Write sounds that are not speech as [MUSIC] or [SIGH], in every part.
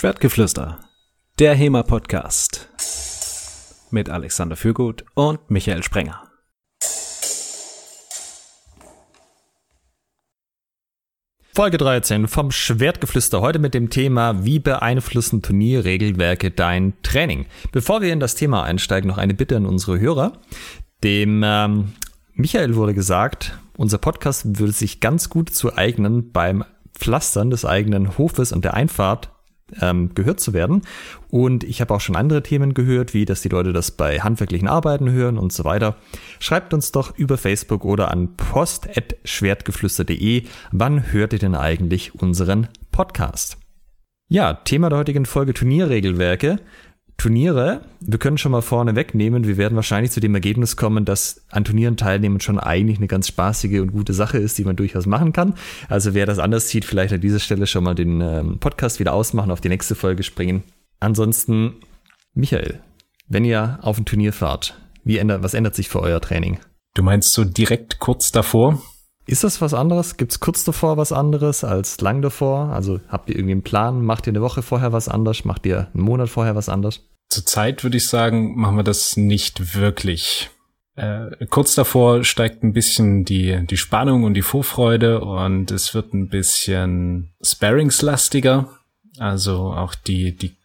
Schwertgeflüster, der HEMA-Podcast mit Alexander Fürgut und Michael Sprenger. Folge 13 vom Schwertgeflüster heute mit dem Thema Wie beeinflussen Turnierregelwerke dein Training? Bevor wir in das Thema einsteigen, noch eine Bitte an unsere Hörer. Dem ähm, Michael wurde gesagt, unser Podcast würde sich ganz gut zu eignen beim Pflastern des eigenen Hofes und der Einfahrt ähm, gehört zu werden. Und ich habe auch schon andere Themen gehört, wie dass die Leute das bei handwerklichen Arbeiten hören und so weiter. Schreibt uns doch über Facebook oder an post.schwertgeflüster.de, wann hört ihr denn eigentlich unseren Podcast? Ja, Thema der heutigen Folge Turnierregelwerke. Turniere, wir können schon mal vorne wegnehmen, wir werden wahrscheinlich zu dem Ergebnis kommen, dass an Turnieren teilnehmen schon eigentlich eine ganz spaßige und gute Sache ist, die man durchaus machen kann. Also wer das anders sieht, vielleicht an dieser Stelle schon mal den ähm, Podcast wieder ausmachen, auf die nächste Folge springen. Ansonsten, Michael, wenn ihr auf ein Turnier fahrt, wie ändert, was ändert sich für euer Training? Du meinst so direkt kurz davor? Ist das was anderes? Gibt es kurz davor was anderes als lang davor? Also habt ihr irgendwie einen Plan? Macht ihr eine Woche vorher was anders? Macht ihr einen Monat vorher was anders? Zurzeit würde ich sagen, machen wir das nicht wirklich. Äh, kurz davor steigt ein bisschen die, die Spannung und die Vorfreude und es wird ein bisschen Sparringslastiger. Also auch die, die,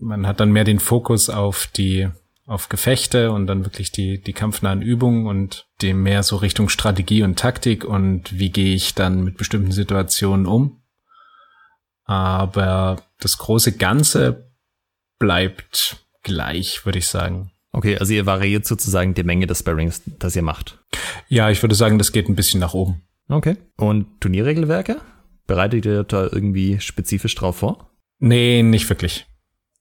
man hat dann mehr den Fokus auf die auf Gefechte und dann wirklich die, die kampfnahen Übungen und dem mehr so Richtung Strategie und Taktik und wie gehe ich dann mit bestimmten Situationen um. Aber das große Ganze bleibt gleich, würde ich sagen. Okay, also ihr variiert sozusagen die Menge des Sparrings, das ihr macht. Ja, ich würde sagen, das geht ein bisschen nach oben. Okay. Und Turnierregelwerke? Bereitet ihr da irgendwie spezifisch drauf vor? Nee, nicht wirklich.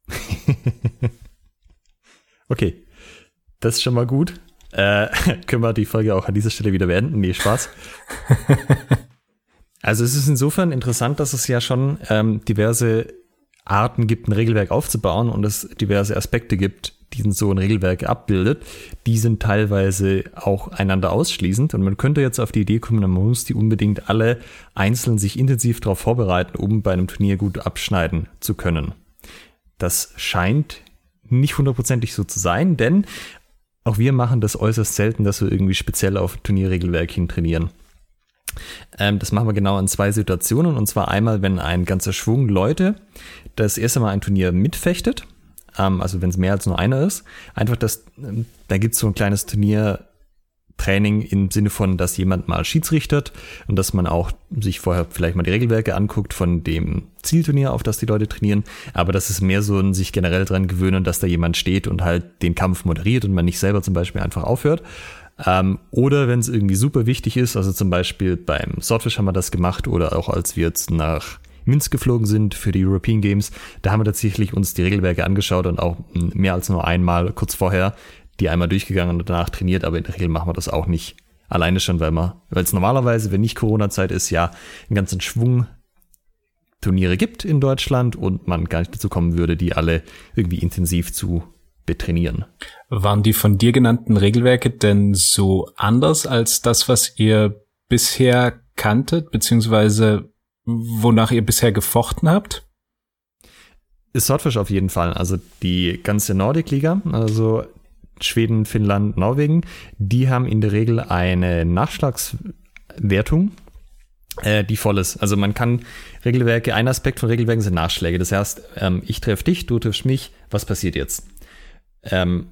[LAUGHS] Okay, das ist schon mal gut. Äh, [LAUGHS] können wir die Folge auch an dieser Stelle wieder beenden? Nee, Spaß. [LAUGHS] also es ist insofern interessant, dass es ja schon ähm, diverse Arten gibt, ein Regelwerk aufzubauen und es diverse Aspekte gibt, die so ein Regelwerk abbildet. Die sind teilweise auch einander ausschließend und man könnte jetzt auf die Idee kommen, man muss die unbedingt alle einzeln sich intensiv darauf vorbereiten, um bei einem Turnier gut abschneiden zu können. Das scheint nicht hundertprozentig so zu sein, denn auch wir machen das äußerst selten, dass wir irgendwie speziell auf Turnierregelwerk hin trainieren. Ähm, das machen wir genau in zwei Situationen. Und zwar einmal, wenn ein ganzer Schwung Leute das erste Mal ein Turnier mitfechtet, ähm, also wenn es mehr als nur einer ist, einfach das, ähm, da gibt es so ein kleines Turnier Training im Sinne von, dass jemand mal schiedsrichtert und dass man auch sich vorher vielleicht mal die Regelwerke anguckt von dem Zielturnier, auf das die Leute trainieren. Aber das ist mehr so ein sich generell dran gewöhnen, dass da jemand steht und halt den Kampf moderiert und man nicht selber zum Beispiel einfach aufhört. Ähm, oder wenn es irgendwie super wichtig ist, also zum Beispiel beim Swordfish haben wir das gemacht oder auch als wir jetzt nach Minsk geflogen sind für die European Games, da haben wir tatsächlich uns die Regelwerke angeschaut und auch mehr als nur einmal kurz vorher die einmal durchgegangen und danach trainiert, aber in der Regel machen wir das auch nicht. Alleine schon, weil man, weil es normalerweise, wenn nicht Corona-Zeit ist, ja einen ganzen Schwung Turniere gibt in Deutschland und man gar nicht dazu kommen würde, die alle irgendwie intensiv zu betrainieren. Waren die von dir genannten Regelwerke denn so anders als das, was ihr bisher kanntet, beziehungsweise wonach ihr bisher gefochten habt? Swordfish auf jeden Fall. Also die ganze Nordic-Liga, also Schweden, Finnland, Norwegen, die haben in der Regel eine Nachschlagswertung, äh, die voll ist. Also man kann Regelwerke, ein Aspekt von Regelwerken sind Nachschläge. Das heißt, ähm, ich treffe dich, du triffst mich, was passiert jetzt? Ähm,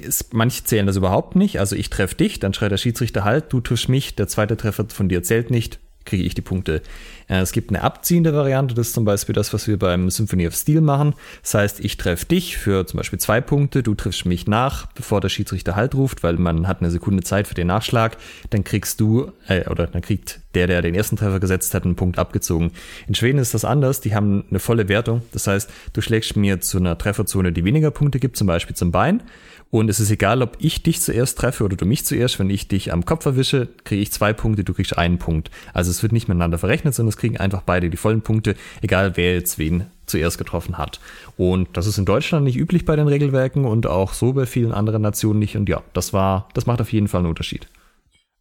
ist, manche zählen das überhaupt nicht. Also ich treffe dich, dann schreit der Schiedsrichter halt, du triffst mich, der zweite Treffer von dir zählt nicht, kriege ich die Punkte. Äh, es gibt eine abziehende Variante, das ist zum Beispiel das, was wir beim Symphony of Steel machen. Das heißt, ich treffe dich für zum Beispiel zwei Punkte, du triffst mich nach, bevor der Schiedsrichter Halt ruft, weil man hat eine Sekunde Zeit für den Nachschlag. Dann kriegst du, äh, oder dann kriegt der, der den ersten Treffer gesetzt hat, einen Punkt abgezogen. In Schweden ist das anders, die haben eine volle Wertung. Das heißt, du schlägst mir zu einer Trefferzone, die weniger Punkte gibt, zum Beispiel zum Bein. Und es ist egal, ob ich dich zuerst treffe oder du mich zuerst. Wenn ich dich am Kopf erwische, kriege ich zwei Punkte, du kriegst einen Punkt. Also es wird nicht miteinander verrechnet, sondern es kriegen einfach beide die vollen Punkte, egal wer jetzt wen zuerst getroffen hat. Und das ist in Deutschland nicht üblich bei den Regelwerken und auch so bei vielen anderen Nationen nicht. Und ja, das war, das macht auf jeden Fall einen Unterschied.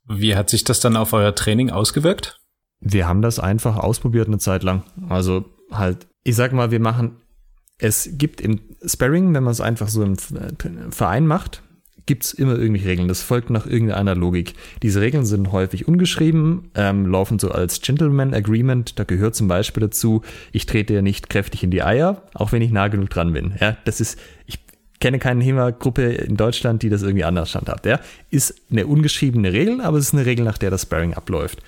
Wie hat sich das dann auf euer Training ausgewirkt? Wir haben das einfach ausprobiert eine Zeit lang. Also halt, ich sag mal, wir machen es gibt im Sparring, wenn man es einfach so im Verein macht, gibt es immer irgendwelche Regeln. Das folgt nach irgendeiner Logik. Diese Regeln sind häufig ungeschrieben, ähm, laufen so als Gentleman Agreement. Da gehört zum Beispiel dazu, ich trete ja nicht kräftig in die Eier, auch wenn ich nah genug dran bin. Ja, das ist, ich kenne keine HEMA-Gruppe in Deutschland, die das irgendwie anders handhabt. Ja, ist eine ungeschriebene Regel, aber es ist eine Regel, nach der das Sparring abläuft.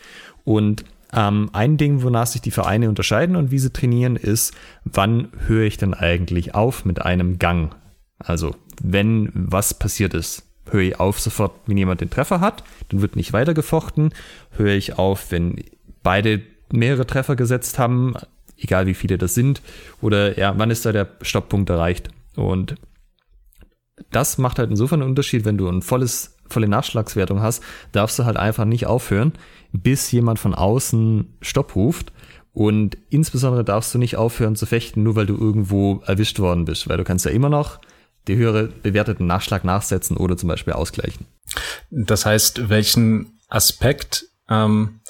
Und ähm, ein Ding, wonach sich die Vereine unterscheiden und wie sie trainieren, ist, wann höre ich denn eigentlich auf mit einem Gang? Also, wenn was passiert ist, höre ich auf sofort, wenn jemand den Treffer hat, dann wird nicht weitergefochten. Höre ich auf, wenn beide mehrere Treffer gesetzt haben, egal wie viele das sind, oder ja, wann ist da der Stopppunkt erreicht? Und das macht halt insofern einen Unterschied, wenn du ein volles, volle Nachschlagswertung hast, darfst du halt einfach nicht aufhören, bis jemand von außen Stopp ruft. Und insbesondere darfst du nicht aufhören zu fechten, nur weil du irgendwo erwischt worden bist, weil du kannst ja immer noch die höhere bewerteten Nachschlag nachsetzen oder zum Beispiel ausgleichen. Das heißt, welchen Aspekt ähm,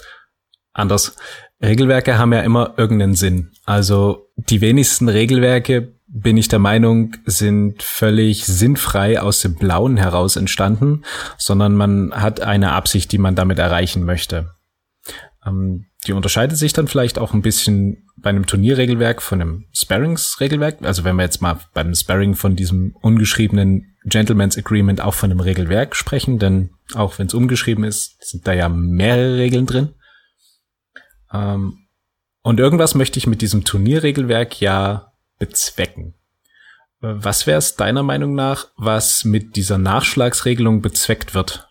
anders? Regelwerke haben ja immer irgendeinen Sinn. Also die wenigsten Regelwerke, bin ich der Meinung, sind völlig sinnfrei aus dem Blauen heraus entstanden, sondern man hat eine Absicht, die man damit erreichen möchte. Ähm, die unterscheidet sich dann vielleicht auch ein bisschen bei einem Turnierregelwerk von einem Sparrings-Regelwerk. Also wenn wir jetzt mal beim Sparring von diesem ungeschriebenen Gentleman's Agreement auch von einem Regelwerk sprechen, denn auch wenn es umgeschrieben ist, sind da ja mehrere Regeln drin. Ähm, und irgendwas möchte ich mit diesem Turnierregelwerk ja bezwecken. Was wäre es deiner Meinung nach, was mit dieser Nachschlagsregelung bezweckt wird?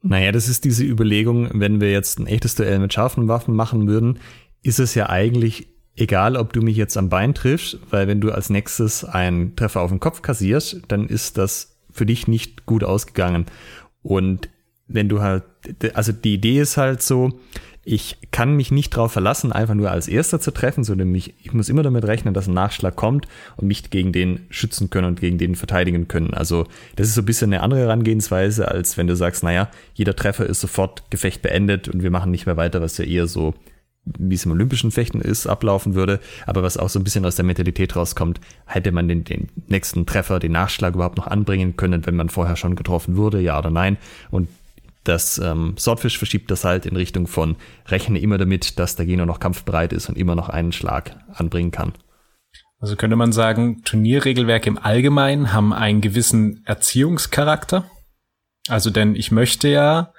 Naja, das ist diese Überlegung, wenn wir jetzt ein echtes Duell mit scharfen Waffen machen würden, ist es ja eigentlich egal, ob du mich jetzt am Bein triffst, weil wenn du als nächstes einen Treffer auf den Kopf kassierst, dann ist das für dich nicht gut ausgegangen. Und wenn du halt, also die Idee ist halt so, ich kann mich nicht darauf verlassen, einfach nur als Erster zu treffen, sondern mich, ich muss immer damit rechnen, dass ein Nachschlag kommt und mich gegen den schützen können und gegen den verteidigen können. Also das ist so ein bisschen eine andere Herangehensweise, als wenn du sagst, naja, jeder Treffer ist sofort Gefecht beendet und wir machen nicht mehr weiter, was ja eher so wie es im olympischen Fechten ist, ablaufen würde, aber was auch so ein bisschen aus der Mentalität rauskommt, hätte man den, den nächsten Treffer, den Nachschlag überhaupt noch anbringen können, wenn man vorher schon getroffen wurde, ja oder nein. Und das ähm, Swordfish verschiebt das halt in Richtung von rechne immer damit, dass der Gegner noch kampfbereit ist und immer noch einen Schlag anbringen kann. Also könnte man sagen, Turnierregelwerke im Allgemeinen haben einen gewissen Erziehungscharakter. Also denn ich möchte ja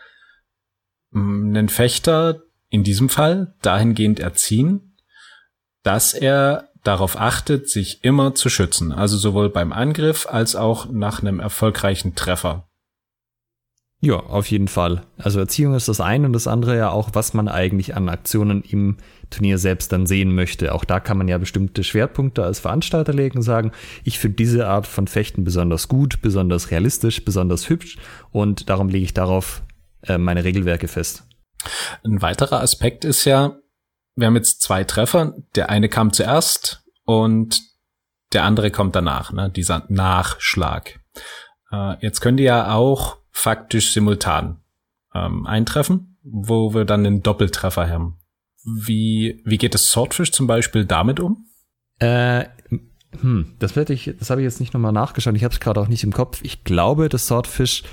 mm, einen Fechter in diesem Fall dahingehend erziehen, dass er darauf achtet, sich immer zu schützen. Also sowohl beim Angriff als auch nach einem erfolgreichen Treffer. Ja, auf jeden Fall. Also Erziehung ist das eine und das andere ja auch, was man eigentlich an Aktionen im Turnier selbst dann sehen möchte. Auch da kann man ja bestimmte Schwerpunkte als Veranstalter legen und sagen, ich finde diese Art von Fechten besonders gut, besonders realistisch, besonders hübsch und darum lege ich darauf äh, meine Regelwerke fest. Ein weiterer Aspekt ist ja, wir haben jetzt zwei Treffer, der eine kam zuerst und der andere kommt danach, ne? dieser Nachschlag. Äh, jetzt könnt ihr ja auch faktisch simultan ähm, eintreffen, wo wir dann einen Doppeltreffer haben. Wie, wie geht das Swordfish zum Beispiel damit um? Äh, hm, das werde ich, das habe ich jetzt nicht nochmal nachgeschaut. Ich habe es gerade auch nicht im Kopf. Ich glaube, das Swordfish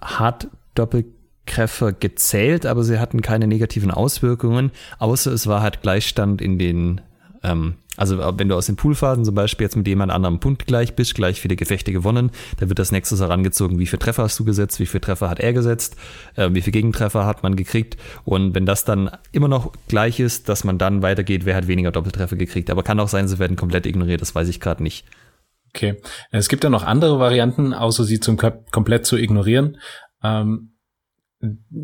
hat Doppeltreffer gezählt, aber sie hatten keine negativen Auswirkungen, außer es war halt Gleichstand in den ähm, also äh, wenn du aus den Poolphasen zum Beispiel jetzt mit jemand anderem punktgleich bist, gleich viele Gefechte gewonnen, dann wird das Nexus herangezogen, wie viele Treffer hast du gesetzt, wie viele Treffer hat er gesetzt, äh, wie viele Gegentreffer hat man gekriegt. Und wenn das dann immer noch gleich ist, dass man dann weitergeht, wer hat weniger Doppeltreffer gekriegt. Aber kann auch sein, sie werden komplett ignoriert, das weiß ich gerade nicht. Okay. Es gibt ja noch andere Varianten, außer sie zum komplett zu ignorieren. Ähm,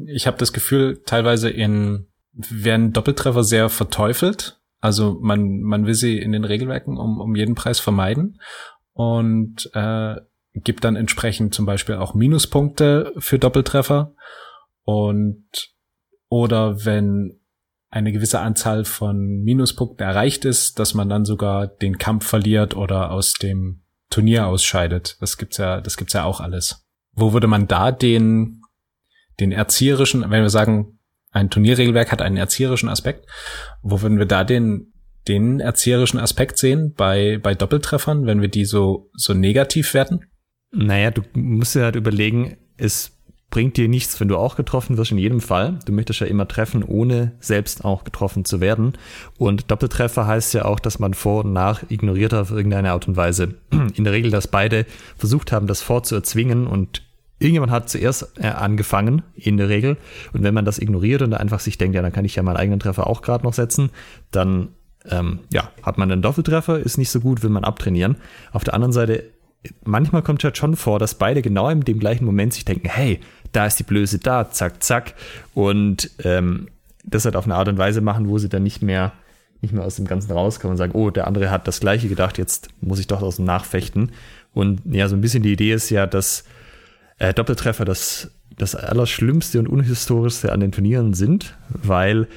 ich habe das Gefühl, teilweise in werden Doppeltreffer sehr verteufelt. Also man, man will sie in den Regelwerken um, um jeden Preis vermeiden und äh, gibt dann entsprechend zum Beispiel auch Minuspunkte für Doppeltreffer und oder wenn eine gewisse Anzahl von Minuspunkten erreicht ist, dass man dann sogar den Kampf verliert oder aus dem Turnier ausscheidet. Das gibt's ja, das gibt's ja auch alles. Wo würde man da den, den erzieherischen, wenn wir sagen, ein Turnierregelwerk hat einen erzieherischen Aspekt. Wo würden wir da den den erzieherischen Aspekt sehen bei, bei Doppeltreffern, wenn wir die so, so negativ werten? Naja, du musst dir halt überlegen, es bringt dir nichts, wenn du auch getroffen wirst, in jedem Fall. Du möchtest ja immer treffen, ohne selbst auch getroffen zu werden. Und Doppeltreffer heißt ja auch, dass man vor und nach ignoriert auf irgendeine Art und Weise. [CLEARS THROAT] In der Regel, dass beide versucht haben, das vorzuerzwingen und irgendjemand hat zuerst äh, angefangen, in der Regel. Und wenn man das ignoriert und einfach sich denkt, ja, dann kann ich ja meinen eigenen Treffer auch gerade noch setzen, dann ähm, ja, hat man einen Doppeltreffer, ist nicht so gut, will man abtrainieren. Auf der anderen Seite manchmal kommt es halt schon vor, dass beide genau in dem gleichen Moment sich denken, hey, da ist die Blöße da, zack, zack. Und ähm, das halt auf eine Art und Weise machen, wo sie dann nicht mehr, nicht mehr aus dem Ganzen rauskommen und sagen, oh, der andere hat das Gleiche gedacht, jetzt muss ich doch aus dem Nachfechten. Und ja, so ein bisschen die Idee ist ja, dass äh, Doppeltreffer das, das Allerschlimmste und Unhistorischste an den Turnieren sind, weil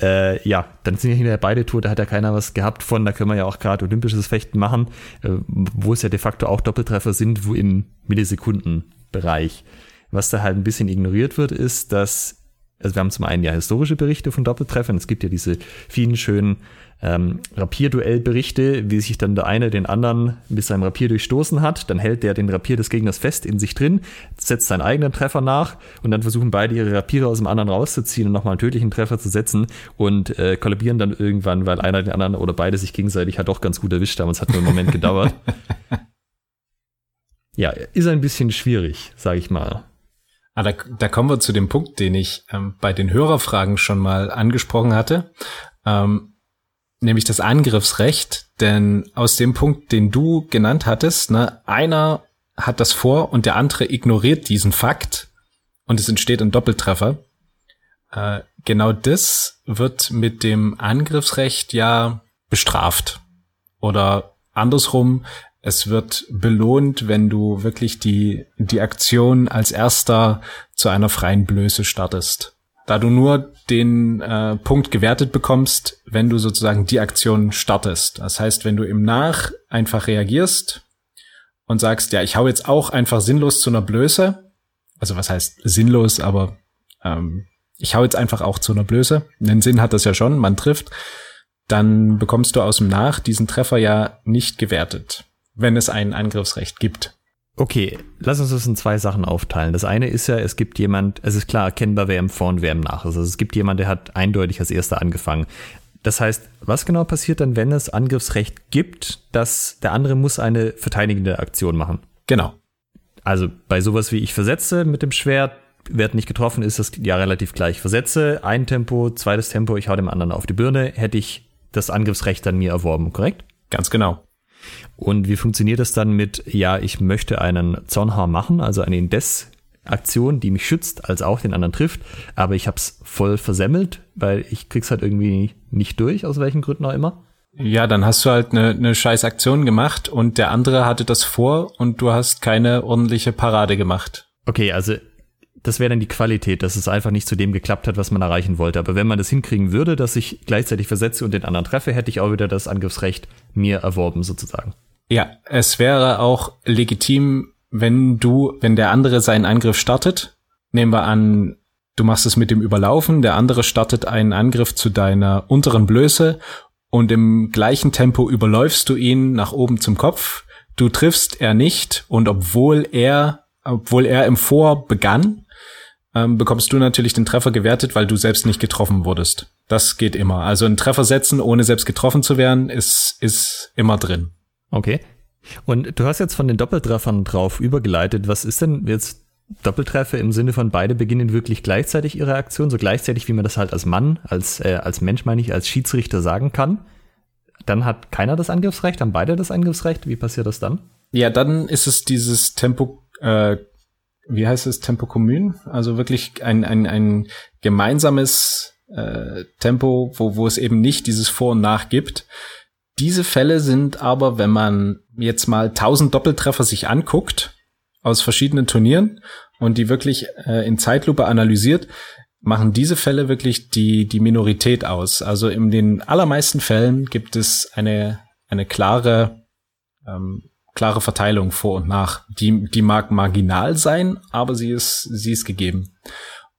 äh, ja, dann sind ja hinterher beide tot, da hat ja keiner was gehabt von, da können wir ja auch gerade olympisches Fechten machen, äh, wo es ja de facto auch Doppeltreffer sind, wo im Millisekundenbereich. Was da halt ein bisschen ignoriert wird, ist, dass, also wir haben zum einen ja historische Berichte von Doppeltreffern, es gibt ja diese vielen schönen ähm, Rapierduellberichte, wie sich dann der eine den anderen mit seinem Rapier durchstoßen hat, dann hält der den Rapier des Gegners fest in sich drin, setzt seinen eigenen Treffer nach und dann versuchen beide ihre Rapiere aus dem anderen rauszuziehen und nochmal einen tödlichen Treffer zu setzen und äh, kollabieren dann irgendwann, weil einer den anderen oder beide sich gegenseitig hat doch ganz gut erwischt haben. Es hat nur einen Moment gedauert. [LAUGHS] Ja, ist ein bisschen schwierig, sage ich mal. Ah, da, da kommen wir zu dem Punkt, den ich ähm, bei den Hörerfragen schon mal angesprochen hatte, ähm, nämlich das Angriffsrecht. Denn aus dem Punkt, den du genannt hattest, ne, einer hat das vor und der andere ignoriert diesen Fakt und es entsteht ein Doppeltreffer. Äh, genau das wird mit dem Angriffsrecht ja bestraft. Oder andersrum, es wird belohnt, wenn du wirklich die, die Aktion als erster zu einer freien Blöße startest. Da du nur den äh, Punkt gewertet bekommst, wenn du sozusagen die Aktion startest. Das heißt, wenn du im Nach einfach reagierst und sagst, ja, ich hau jetzt auch einfach sinnlos zu einer Blöße, also was heißt sinnlos, aber ähm, ich hau jetzt einfach auch zu einer Blöße, einen Sinn hat das ja schon, man trifft, dann bekommst du aus dem Nach diesen Treffer ja nicht gewertet wenn es ein Angriffsrecht gibt. Okay, lass uns das in zwei Sachen aufteilen. Das eine ist ja, es gibt jemand, es ist klar erkennbar, wer im Vor und wer im Nach ist. Also es gibt jemand, der hat eindeutig als erster angefangen. Das heißt, was genau passiert dann, wenn es Angriffsrecht gibt, dass der andere muss eine verteidigende Aktion machen? Genau. Also bei sowas wie ich versetze mit dem Schwert, wird nicht getroffen, ist das ja relativ gleich. Versetze, ein Tempo, zweites Tempo, ich hau dem anderen auf die Birne, hätte ich das Angriffsrecht dann mir erworben, korrekt? Ganz genau. Und wie funktioniert das dann mit, ja, ich möchte einen Zornhaar machen, also eine Indes-Aktion, die mich schützt, als auch den anderen trifft, aber ich habe es voll versemmelt, weil ich krieg's halt irgendwie nicht durch, aus welchen Gründen auch immer. Ja, dann hast du halt eine, eine scheiß Aktion gemacht und der andere hatte das vor und du hast keine ordentliche Parade gemacht. Okay, also das wäre dann die Qualität, dass es einfach nicht zu dem geklappt hat, was man erreichen wollte. Aber wenn man das hinkriegen würde, dass ich gleichzeitig versetze und den anderen treffe, hätte ich auch wieder das Angriffsrecht mir erworben, sozusagen. Ja, es wäre auch legitim, wenn du, wenn der andere seinen Angriff startet, nehmen wir an, du machst es mit dem Überlaufen, der andere startet einen Angriff zu deiner unteren Blöße und im gleichen Tempo überläufst du ihn nach oben zum Kopf, du triffst er nicht und obwohl er obwohl er im Vor begann, ähm, bekommst du natürlich den Treffer gewertet, weil du selbst nicht getroffen wurdest. Das geht immer. Also ein Treffer setzen, ohne selbst getroffen zu werden, ist, ist immer drin. Okay. Und du hast jetzt von den Doppeltreffern drauf übergeleitet. Was ist denn jetzt Doppeltreffer im Sinne von beide beginnen wirklich gleichzeitig ihre Aktion, so gleichzeitig, wie man das halt als Mann, als, äh, als Mensch meine ich, als Schiedsrichter sagen kann? Dann hat keiner das Angriffsrecht, haben beide das Angriffsrecht. Wie passiert das dann? Ja, dann ist es dieses Tempo äh, wie heißt es, Tempo Kommun, also wirklich ein, ein, ein gemeinsames äh, Tempo, wo, wo es eben nicht dieses Vor und Nach gibt. Diese Fälle sind aber, wenn man jetzt mal tausend Doppeltreffer sich anguckt aus verschiedenen Turnieren und die wirklich äh, in Zeitlupe analysiert, machen diese Fälle wirklich die, die Minorität aus. Also in den allermeisten Fällen gibt es eine, eine klare ähm, klare Verteilung vor und nach. Die, die mag marginal sein, aber sie ist, sie ist gegeben.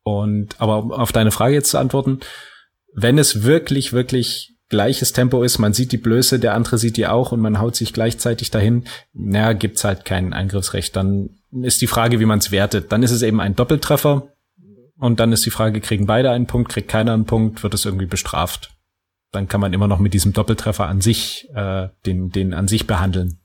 Und, aber um auf deine Frage jetzt zu antworten, wenn es wirklich, wirklich gleiches Tempo ist, man sieht die Blöße, der andere sieht die auch und man haut sich gleichzeitig dahin, naja, gibt's halt kein Eingriffsrecht. Dann ist die Frage, wie man es wertet. Dann ist es eben ein Doppeltreffer und dann ist die Frage, kriegen beide einen Punkt, kriegt keiner einen Punkt, wird es irgendwie bestraft. Dann kann man immer noch mit diesem Doppeltreffer an sich, äh, den, den an sich behandeln.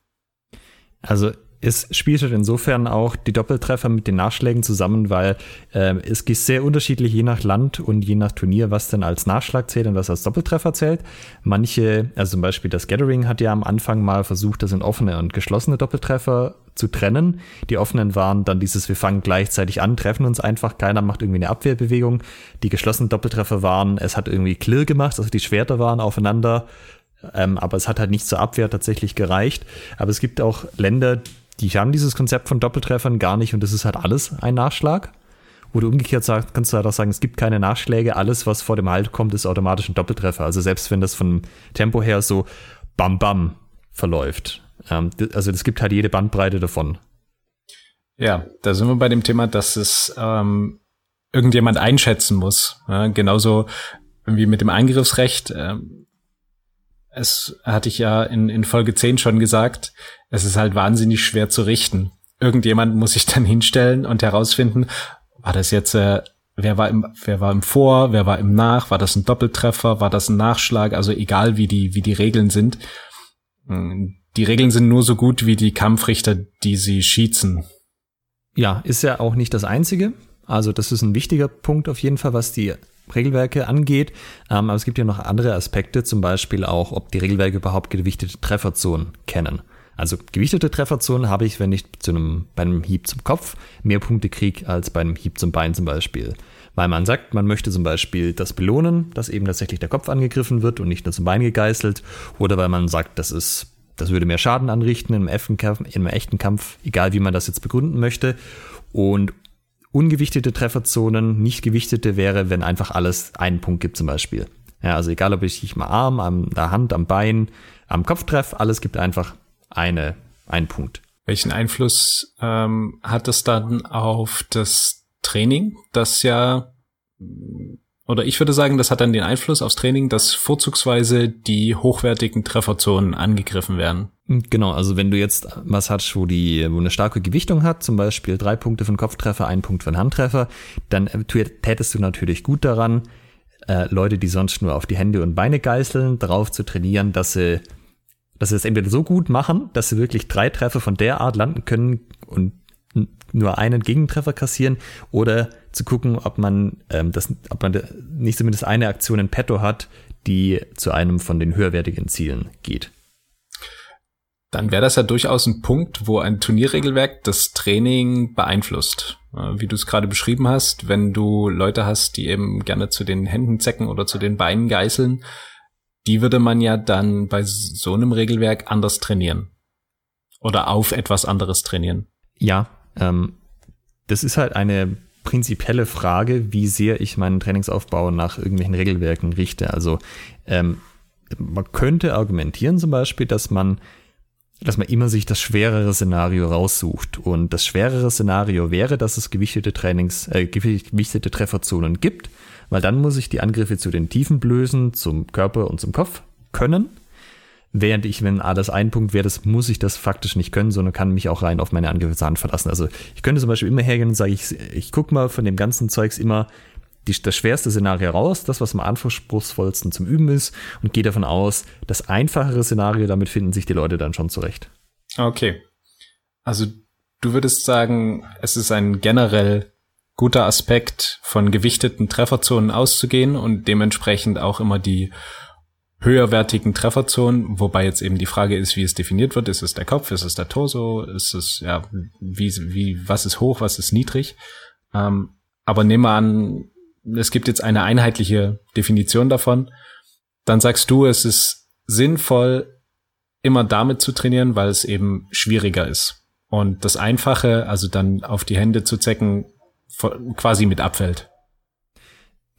Also es spielt halt insofern auch die Doppeltreffer mit den Nachschlägen zusammen, weil äh, es ist sehr unterschiedlich je nach Land und je nach Turnier, was denn als Nachschlag zählt und was als Doppeltreffer zählt. Manche, also zum Beispiel das Gathering hat ja am Anfang mal versucht, das in offene und geschlossene Doppeltreffer zu trennen. Die offenen waren dann dieses, wir fangen gleichzeitig an, treffen uns einfach, keiner macht irgendwie eine Abwehrbewegung. Die geschlossenen Doppeltreffer waren, es hat irgendwie Klirr gemacht, also die Schwerter waren aufeinander, ähm, aber es hat halt nicht zur Abwehr tatsächlich gereicht. Aber es gibt auch Länder, die haben dieses Konzept von Doppeltreffern gar nicht und das ist halt alles ein Nachschlag. Oder umgekehrt sagst, kannst du halt auch sagen, es gibt keine Nachschläge, alles, was vor dem Halt kommt, ist automatisch ein Doppeltreffer. Also selbst wenn das vom Tempo her so bam bam verläuft. Ähm, also es gibt halt jede Bandbreite davon. Ja, da sind wir bei dem Thema, dass es ähm, irgendjemand einschätzen muss. Ja, genauso wie mit dem Eingriffsrecht. Ähm, es hatte ich ja in, in Folge 10 schon gesagt, es ist halt wahnsinnig schwer zu richten. Irgendjemand muss sich dann hinstellen und herausfinden, war das jetzt, äh, wer war im, wer war im Vor, wer war im Nach, war das ein Doppeltreffer, war das ein Nachschlag, also egal wie die, wie die Regeln sind. Hm, die Regeln sind nur so gut wie die Kampfrichter, die sie schießen. Ja, ist ja auch nicht das einzige. Also das ist ein wichtiger Punkt auf jeden Fall, was die Regelwerke angeht. Ähm, aber es gibt ja noch andere Aspekte, zum Beispiel auch, ob die Regelwerke überhaupt gewichtete Trefferzonen kennen. Also gewichtete Trefferzonen habe ich, wenn ich zu einem, bei einem Hieb zum Kopf mehr Punkte kriege als bei einem Hieb zum Bein zum Beispiel. Weil man sagt, man möchte zum Beispiel das belohnen, dass eben tatsächlich der Kopf angegriffen wird und nicht nur zum Bein gegeißelt. Oder weil man sagt, das ist, das würde mehr Schaden anrichten im im echten Kampf, egal wie man das jetzt begründen möchte. Und ungewichtete Trefferzonen, nicht gewichtete wäre, wenn einfach alles einen Punkt gibt zum Beispiel. Ja, also egal, ob ich dich mal Arm, an der Hand, am Bein, am Kopf treffe, alles gibt einfach eine, einen Punkt. Welchen Einfluss ähm, hat es dann auf das Training, das ja, oder ich würde sagen, das hat dann den Einfluss aufs Training, dass vorzugsweise die hochwertigen Trefferzonen angegriffen werden. Genau, also wenn du jetzt was hast, wo die, wo eine starke Gewichtung hat, zum Beispiel drei Punkte einen Kopftreffer, ein Punkt einen Handtreffer, dann tätest du natürlich gut daran, äh, Leute, die sonst nur auf die Hände und Beine geißeln, darauf zu trainieren, dass sie dass sie es entweder so gut machen, dass sie wirklich drei Treffer von der Art landen können und nur einen Gegentreffer kassieren oder zu gucken, ob man ähm, das, ob man nicht zumindest eine Aktion in petto hat, die zu einem von den höherwertigen Zielen geht. Dann wäre das ja durchaus ein Punkt, wo ein Turnierregelwerk das Training beeinflusst. Wie du es gerade beschrieben hast, wenn du Leute hast, die eben gerne zu den Händen zecken oder zu den Beinen geißeln, die würde man ja dann bei so einem Regelwerk anders trainieren. Oder auf etwas anderes trainieren. Ja, ähm, das ist halt eine prinzipielle Frage, wie sehr ich meinen Trainingsaufbau nach irgendwelchen Regelwerken richte. Also ähm, man könnte argumentieren zum Beispiel, dass man, dass man immer sich das schwerere Szenario raussucht. Und das schwerere Szenario wäre, dass es gewichtete Trainings, äh, gewichtete Trefferzonen gibt weil dann muss ich die Angriffe zu den tiefen Blößen, zum Körper und zum Kopf können. Während ich, wenn alles ein Punkt wäre, das muss ich das faktisch nicht können, sondern kann mich auch rein auf meine Angriffe zur Hand verlassen. Also ich könnte zum Beispiel immer hergehen und sage, ich, ich gucke mal von dem ganzen Zeugs immer die, das schwerste Szenario raus, das, was am anspruchsvollsten zum Üben ist, und gehe davon aus, das einfachere Szenario, damit finden sich die Leute dann schon zurecht. Okay. Also du würdest sagen, es ist ein generell guter Aspekt, von gewichteten Trefferzonen auszugehen und dementsprechend auch immer die höherwertigen Trefferzonen, wobei jetzt eben die Frage ist, wie es definiert wird. Ist es der Kopf, ist es der Torso, ist es, ja, wie, wie, was ist hoch, was ist niedrig? Ähm, aber nehmen wir an, es gibt jetzt eine einheitliche Definition davon. Dann sagst du, es ist sinnvoll, immer damit zu trainieren, weil es eben schwieriger ist. Und das Einfache, also dann auf die Hände zu zecken, quasi mit abfällt.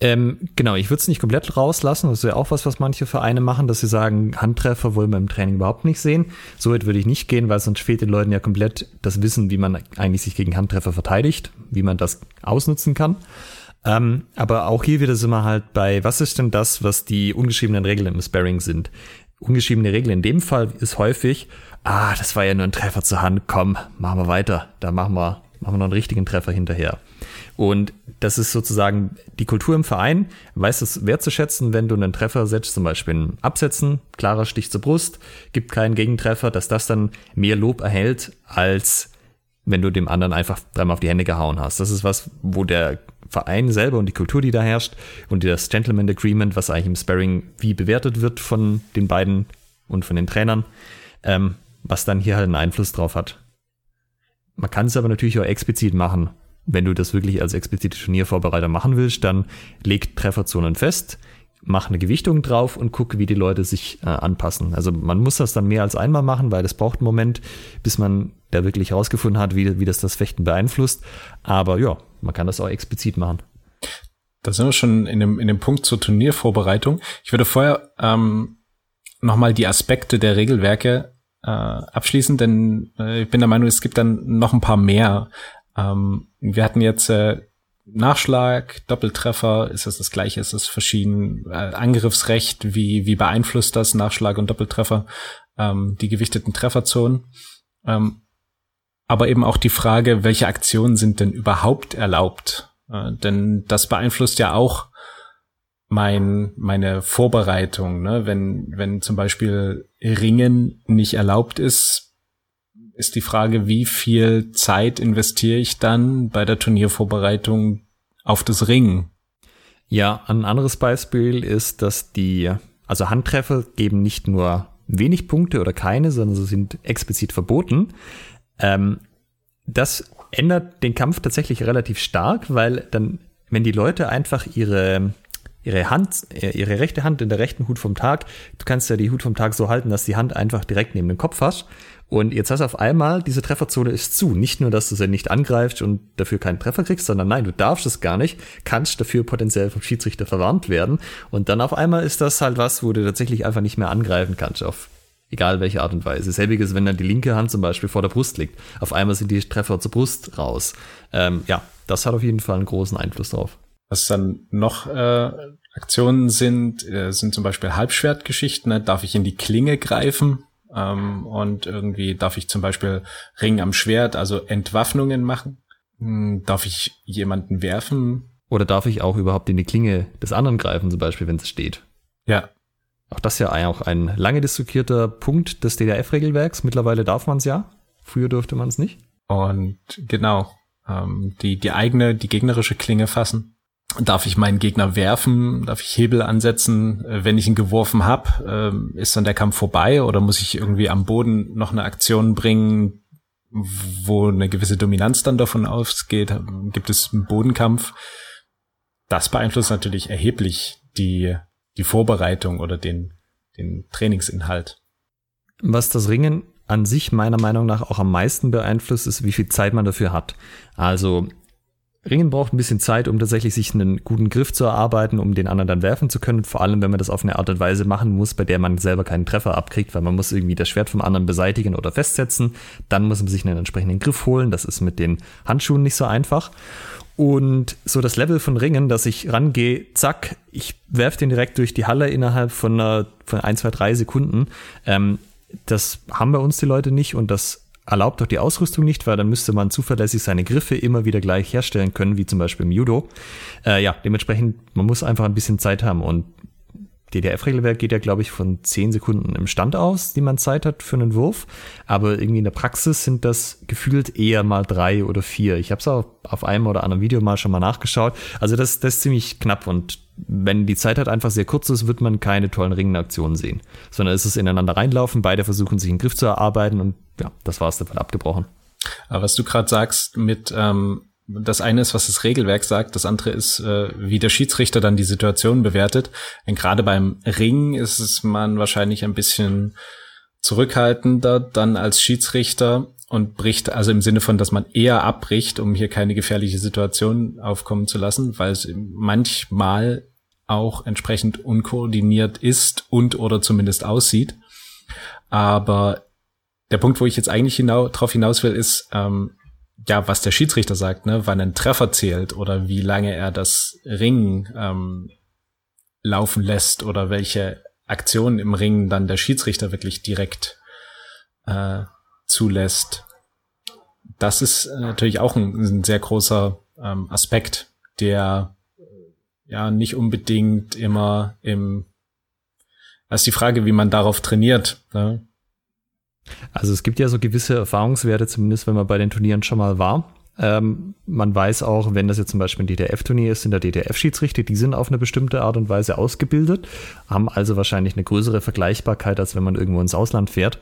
Ähm, genau, ich würde es nicht komplett rauslassen. Das ist ja auch was, was manche Vereine machen, dass sie sagen, Handtreffer wollen wir im Training überhaupt nicht sehen. So weit würde ich nicht gehen, weil sonst fehlt den Leuten ja komplett das Wissen, wie man eigentlich sich gegen Handtreffer verteidigt, wie man das ausnutzen kann. Ähm, aber auch hier wieder sind wir halt bei, was ist denn das, was die ungeschriebenen Regeln im Sparring sind? Ungeschriebene Regel in dem Fall ist häufig, ah, das war ja nur ein Treffer zur Hand, komm, machen wir weiter, da machen wir, machen wir noch einen richtigen Treffer hinterher. Und das ist sozusagen die Kultur im Verein, weiß es wertzuschätzen, wenn du einen Treffer setzt, zum Beispiel ein Absetzen, klarer Stich zur Brust, gibt keinen Gegentreffer, dass das dann mehr Lob erhält, als wenn du dem anderen einfach dreimal auf die Hände gehauen hast. Das ist was, wo der Verein selber und die Kultur, die da herrscht und das Gentleman Agreement, was eigentlich im Sparring wie bewertet wird von den beiden und von den Trainern, ähm, was dann hier halt einen Einfluss drauf hat. Man kann es aber natürlich auch explizit machen wenn du das wirklich als explizite Turniervorbereiter machen willst, dann leg Trefferzonen fest, mach eine Gewichtung drauf und guck, wie die Leute sich äh, anpassen. Also man muss das dann mehr als einmal machen, weil das braucht einen Moment, bis man da wirklich herausgefunden hat, wie, wie das das Fechten beeinflusst. Aber ja, man kann das auch explizit machen. Da sind wir schon in dem, in dem Punkt zur Turniervorbereitung. Ich würde vorher ähm, nochmal die Aspekte der Regelwerke äh, abschließen, denn äh, ich bin der Meinung, es gibt dann noch ein paar mehr. Ähm, wir hatten jetzt äh, Nachschlag, Doppeltreffer, ist das das gleiche, ist es verschieden, äh, Angriffsrecht, wie, wie beeinflusst das Nachschlag und Doppeltreffer, ähm, die gewichteten Trefferzonen. Ähm, aber eben auch die Frage, welche Aktionen sind denn überhaupt erlaubt? Äh, denn das beeinflusst ja auch mein, meine Vorbereitung. Ne? Wenn, wenn zum Beispiel Ringen nicht erlaubt ist, ist die Frage, wie viel Zeit investiere ich dann bei der Turniervorbereitung auf das Ringen? Ja, ein anderes Beispiel ist, dass die, also Handtreffer geben nicht nur wenig Punkte oder keine, sondern sie sind explizit verboten. Ähm, das ändert den Kampf tatsächlich relativ stark, weil dann, wenn die Leute einfach ihre ihre Hand, äh, ihre rechte Hand in der rechten Hut vom Tag. Du kannst ja die Hut vom Tag so halten, dass die Hand einfach direkt neben dem Kopf hast. Und jetzt hast du auf einmal, diese Trefferzone ist zu. Nicht nur, dass du sie nicht angreifst und dafür keinen Treffer kriegst, sondern nein, du darfst es gar nicht, kannst dafür potenziell vom Schiedsrichter verwarnt werden. Und dann auf einmal ist das halt was, wo du tatsächlich einfach nicht mehr angreifen kannst, auf egal welche Art und Weise. Selbiges, wenn dann die linke Hand zum Beispiel vor der Brust liegt. Auf einmal sind die Treffer zur Brust raus. Ähm, ja, das hat auf jeden Fall einen großen Einfluss drauf. Was dann noch äh, Aktionen sind, äh, sind zum Beispiel Halbschwertgeschichten. Ne? Darf ich in die Klinge greifen? Ähm, und irgendwie darf ich zum Beispiel Ring am Schwert, also Entwaffnungen machen. Hm, darf ich jemanden werfen? Oder darf ich auch überhaupt in die Klinge des anderen greifen, zum Beispiel, wenn es steht? Ja. Auch das ja auch ein lange diskutierter Punkt des DDF-Regelwerks. Mittlerweile darf man es ja. Früher durfte man es nicht. Und genau, ähm, die, die eigene, die gegnerische Klinge fassen. Darf ich meinen Gegner werfen? Darf ich Hebel ansetzen? Äh, wenn ich ihn geworfen habe, ähm, ist dann der Kampf vorbei oder muss ich irgendwie am Boden noch eine Aktion bringen, wo eine gewisse Dominanz dann davon ausgeht? Gibt es einen Bodenkampf? Das beeinflusst natürlich erheblich die, die Vorbereitung oder den, den Trainingsinhalt. Was das Ringen an sich meiner Meinung nach auch am meisten beeinflusst, ist, wie viel Zeit man dafür hat. Also Ringen braucht ein bisschen Zeit, um tatsächlich sich einen guten Griff zu erarbeiten, um den anderen dann werfen zu können. Vor allem, wenn man das auf eine Art und Weise machen muss, bei der man selber keinen Treffer abkriegt, weil man muss irgendwie das Schwert vom anderen beseitigen oder festsetzen. Dann muss man sich einen entsprechenden Griff holen. Das ist mit den Handschuhen nicht so einfach. Und so das Level von Ringen, dass ich rangehe, zack, ich werfe den direkt durch die Halle innerhalb von, einer, von ein, zwei, drei Sekunden. Ähm, das haben bei uns die Leute nicht und das erlaubt doch die Ausrüstung nicht, weil dann müsste man zuverlässig seine Griffe immer wieder gleich herstellen können, wie zum Beispiel im Judo. Äh, ja, dementsprechend, man muss einfach ein bisschen Zeit haben und DDF-Regelwerk geht ja, glaube ich, von zehn Sekunden im Stand aus, die man Zeit hat für einen Wurf. Aber irgendwie in der Praxis sind das gefühlt eher mal drei oder vier. Ich habe es auch auf einem oder anderen Video mal schon mal nachgeschaut. Also das, das ist ziemlich knapp und wenn die Zeit halt einfach sehr kurz ist, wird man keine tollen Ringenaktionen sehen. Sondern es ist ineinander reinlaufen, beide versuchen sich einen Griff zu erarbeiten und ja, das war es dann abgebrochen. Aber was du gerade sagst mit ähm, das eine ist, was das Regelwerk sagt, das andere ist, äh, wie der Schiedsrichter dann die Situation bewertet. Denn gerade beim Ring ist es man wahrscheinlich ein bisschen zurückhaltender dann als Schiedsrichter und bricht, also im Sinne von, dass man eher abbricht, um hier keine gefährliche Situation aufkommen zu lassen, weil es manchmal auch entsprechend unkoordiniert ist und oder zumindest aussieht. Aber der Punkt, wo ich jetzt eigentlich hinau drauf hinaus will, ist, ähm, ja, was der Schiedsrichter sagt, ne, wann ein Treffer zählt oder wie lange er das Ring ähm, laufen lässt oder welche Aktionen im Ring dann der Schiedsrichter wirklich direkt äh, zulässt. Das ist natürlich auch ein, ein sehr großer ähm, Aspekt, der ja nicht unbedingt immer im das ist die Frage, wie man darauf trainiert. Ne? Also es gibt ja so gewisse Erfahrungswerte, zumindest wenn man bei den Turnieren schon mal war. Ähm, man weiß auch, wenn das jetzt zum Beispiel ein DTF-Turnier ist, sind der DTF-Schiedsrichter, die sind auf eine bestimmte Art und Weise ausgebildet, haben also wahrscheinlich eine größere Vergleichbarkeit, als wenn man irgendwo ins Ausland fährt.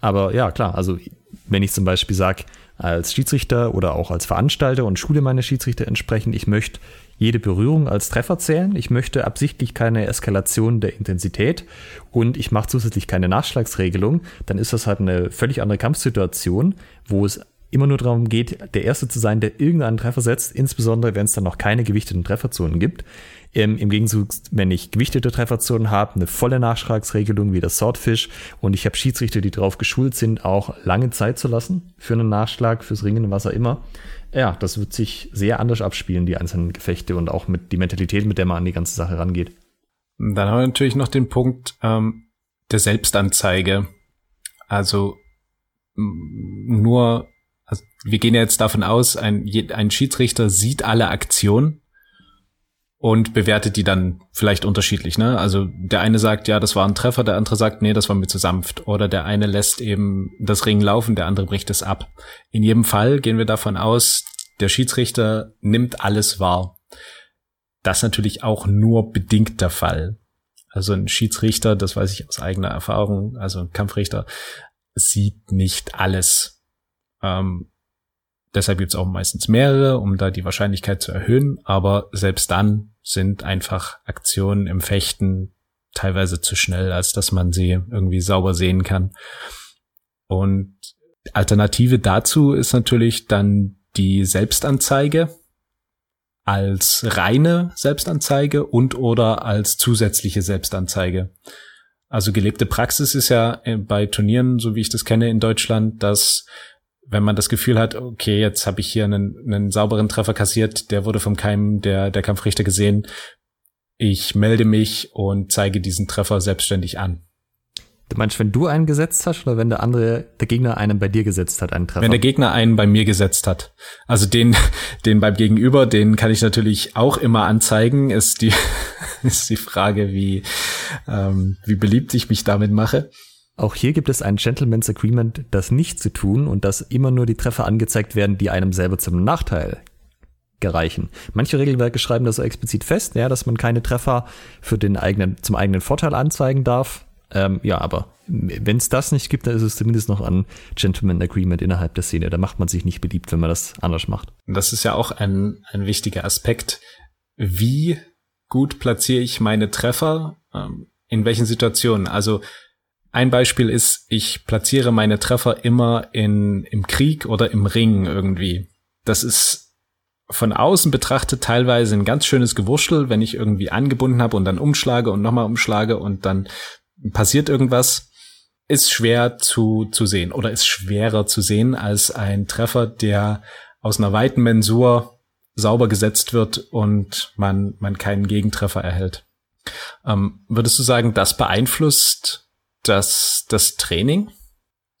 Aber ja, klar, also wenn ich zum Beispiel sage, als Schiedsrichter oder auch als Veranstalter und schule meine Schiedsrichter entsprechend, ich möchte jede Berührung als Treffer zählen. Ich möchte absichtlich keine Eskalation der Intensität und ich mache zusätzlich keine Nachschlagsregelung. Dann ist das halt eine völlig andere Kampfsituation, wo es immer nur darum geht, der Erste zu sein, der irgendeinen Treffer setzt, insbesondere wenn es dann noch keine gewichteten Trefferzonen gibt. Ähm, Im Gegenzug, wenn ich gewichtete Trefferzonen habe, eine volle Nachschlagsregelung wie das Swordfish und ich habe Schiedsrichter, die darauf geschult sind, auch lange Zeit zu lassen für einen Nachschlag, fürs Ringen, was auch immer. Ja, das wird sich sehr anders abspielen, die einzelnen Gefechte und auch mit die Mentalität, mit der man an die ganze Sache rangeht. Dann haben wir natürlich noch den Punkt ähm, der Selbstanzeige. Also nur wir gehen ja jetzt davon aus, ein, ein Schiedsrichter sieht alle Aktionen und bewertet die dann vielleicht unterschiedlich. Ne? Also der eine sagt, ja, das war ein Treffer, der andere sagt, nee, das war mir zu sanft. Oder der eine lässt eben das Ring laufen, der andere bricht es ab. In jedem Fall gehen wir davon aus, der Schiedsrichter nimmt alles wahr. Das natürlich auch nur bedingt der Fall. Also ein Schiedsrichter, das weiß ich aus eigener Erfahrung, also ein Kampfrichter, sieht nicht alles. Ähm, deshalb gibt es auch meistens mehrere, um da die Wahrscheinlichkeit zu erhöhen. Aber selbst dann sind einfach Aktionen im Fechten teilweise zu schnell, als dass man sie irgendwie sauber sehen kann. Und Alternative dazu ist natürlich dann die Selbstanzeige als reine Selbstanzeige und oder als zusätzliche Selbstanzeige. Also gelebte Praxis ist ja äh, bei Turnieren, so wie ich das kenne in Deutschland, dass wenn man das Gefühl hat, okay, jetzt habe ich hier einen, einen sauberen Treffer kassiert, der wurde vom Keim der, der Kampfrichter gesehen, ich melde mich und zeige diesen Treffer selbstständig an. Du meinst, wenn du einen gesetzt hast oder wenn der andere, der Gegner einen bei dir gesetzt hat, einen Treffer? Wenn der Gegner einen bei mir gesetzt hat. Also den, [LAUGHS] den beim Gegenüber, den kann ich natürlich auch immer anzeigen. Ist die, [LAUGHS] ist die Frage, wie, ähm, wie beliebt ich mich damit mache. Auch hier gibt es ein Gentleman's Agreement, das nicht zu tun und dass immer nur die Treffer angezeigt werden, die einem selber zum Nachteil gereichen. Manche Regelwerke schreiben das so explizit fest, ja, dass man keine Treffer für den eigenen, zum eigenen Vorteil anzeigen darf. Ähm, ja, aber wenn es das nicht gibt, dann ist es zumindest noch ein Gentleman Agreement innerhalb der Szene. Da macht man sich nicht beliebt, wenn man das anders macht. Das ist ja auch ein, ein wichtiger Aspekt. Wie gut platziere ich meine Treffer? Ähm, in welchen Situationen? Also ein Beispiel ist, ich platziere meine Treffer immer in, im Krieg oder im Ring irgendwie. Das ist von außen betrachtet teilweise ein ganz schönes Gewurschtel, wenn ich irgendwie angebunden habe und dann umschlage und nochmal umschlage und dann passiert irgendwas. Ist schwer zu, zu sehen oder ist schwerer zu sehen als ein Treffer, der aus einer weiten Mensur sauber gesetzt wird und man, man keinen Gegentreffer erhält. Ähm, würdest du sagen, das beeinflusst dass das Training,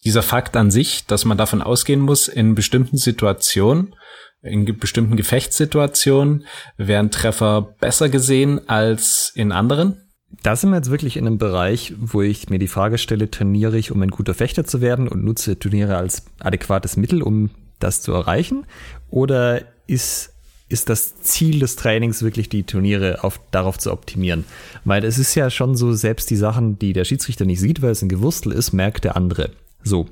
dieser Fakt an sich, dass man davon ausgehen muss, in bestimmten Situationen, in bestimmten Gefechtssituationen werden Treffer besser gesehen als in anderen? Da sind wir jetzt wirklich in einem Bereich, wo ich mir die Frage stelle, trainiere ich, um ein guter Fechter zu werden und nutze Turniere als adäquates Mittel, um das zu erreichen? Oder ist ist das Ziel des Trainings wirklich die Turniere auf, darauf zu optimieren. Weil es ist ja schon so, selbst die Sachen, die der Schiedsrichter nicht sieht, weil es ein Gewurstel ist, merkt der andere. So,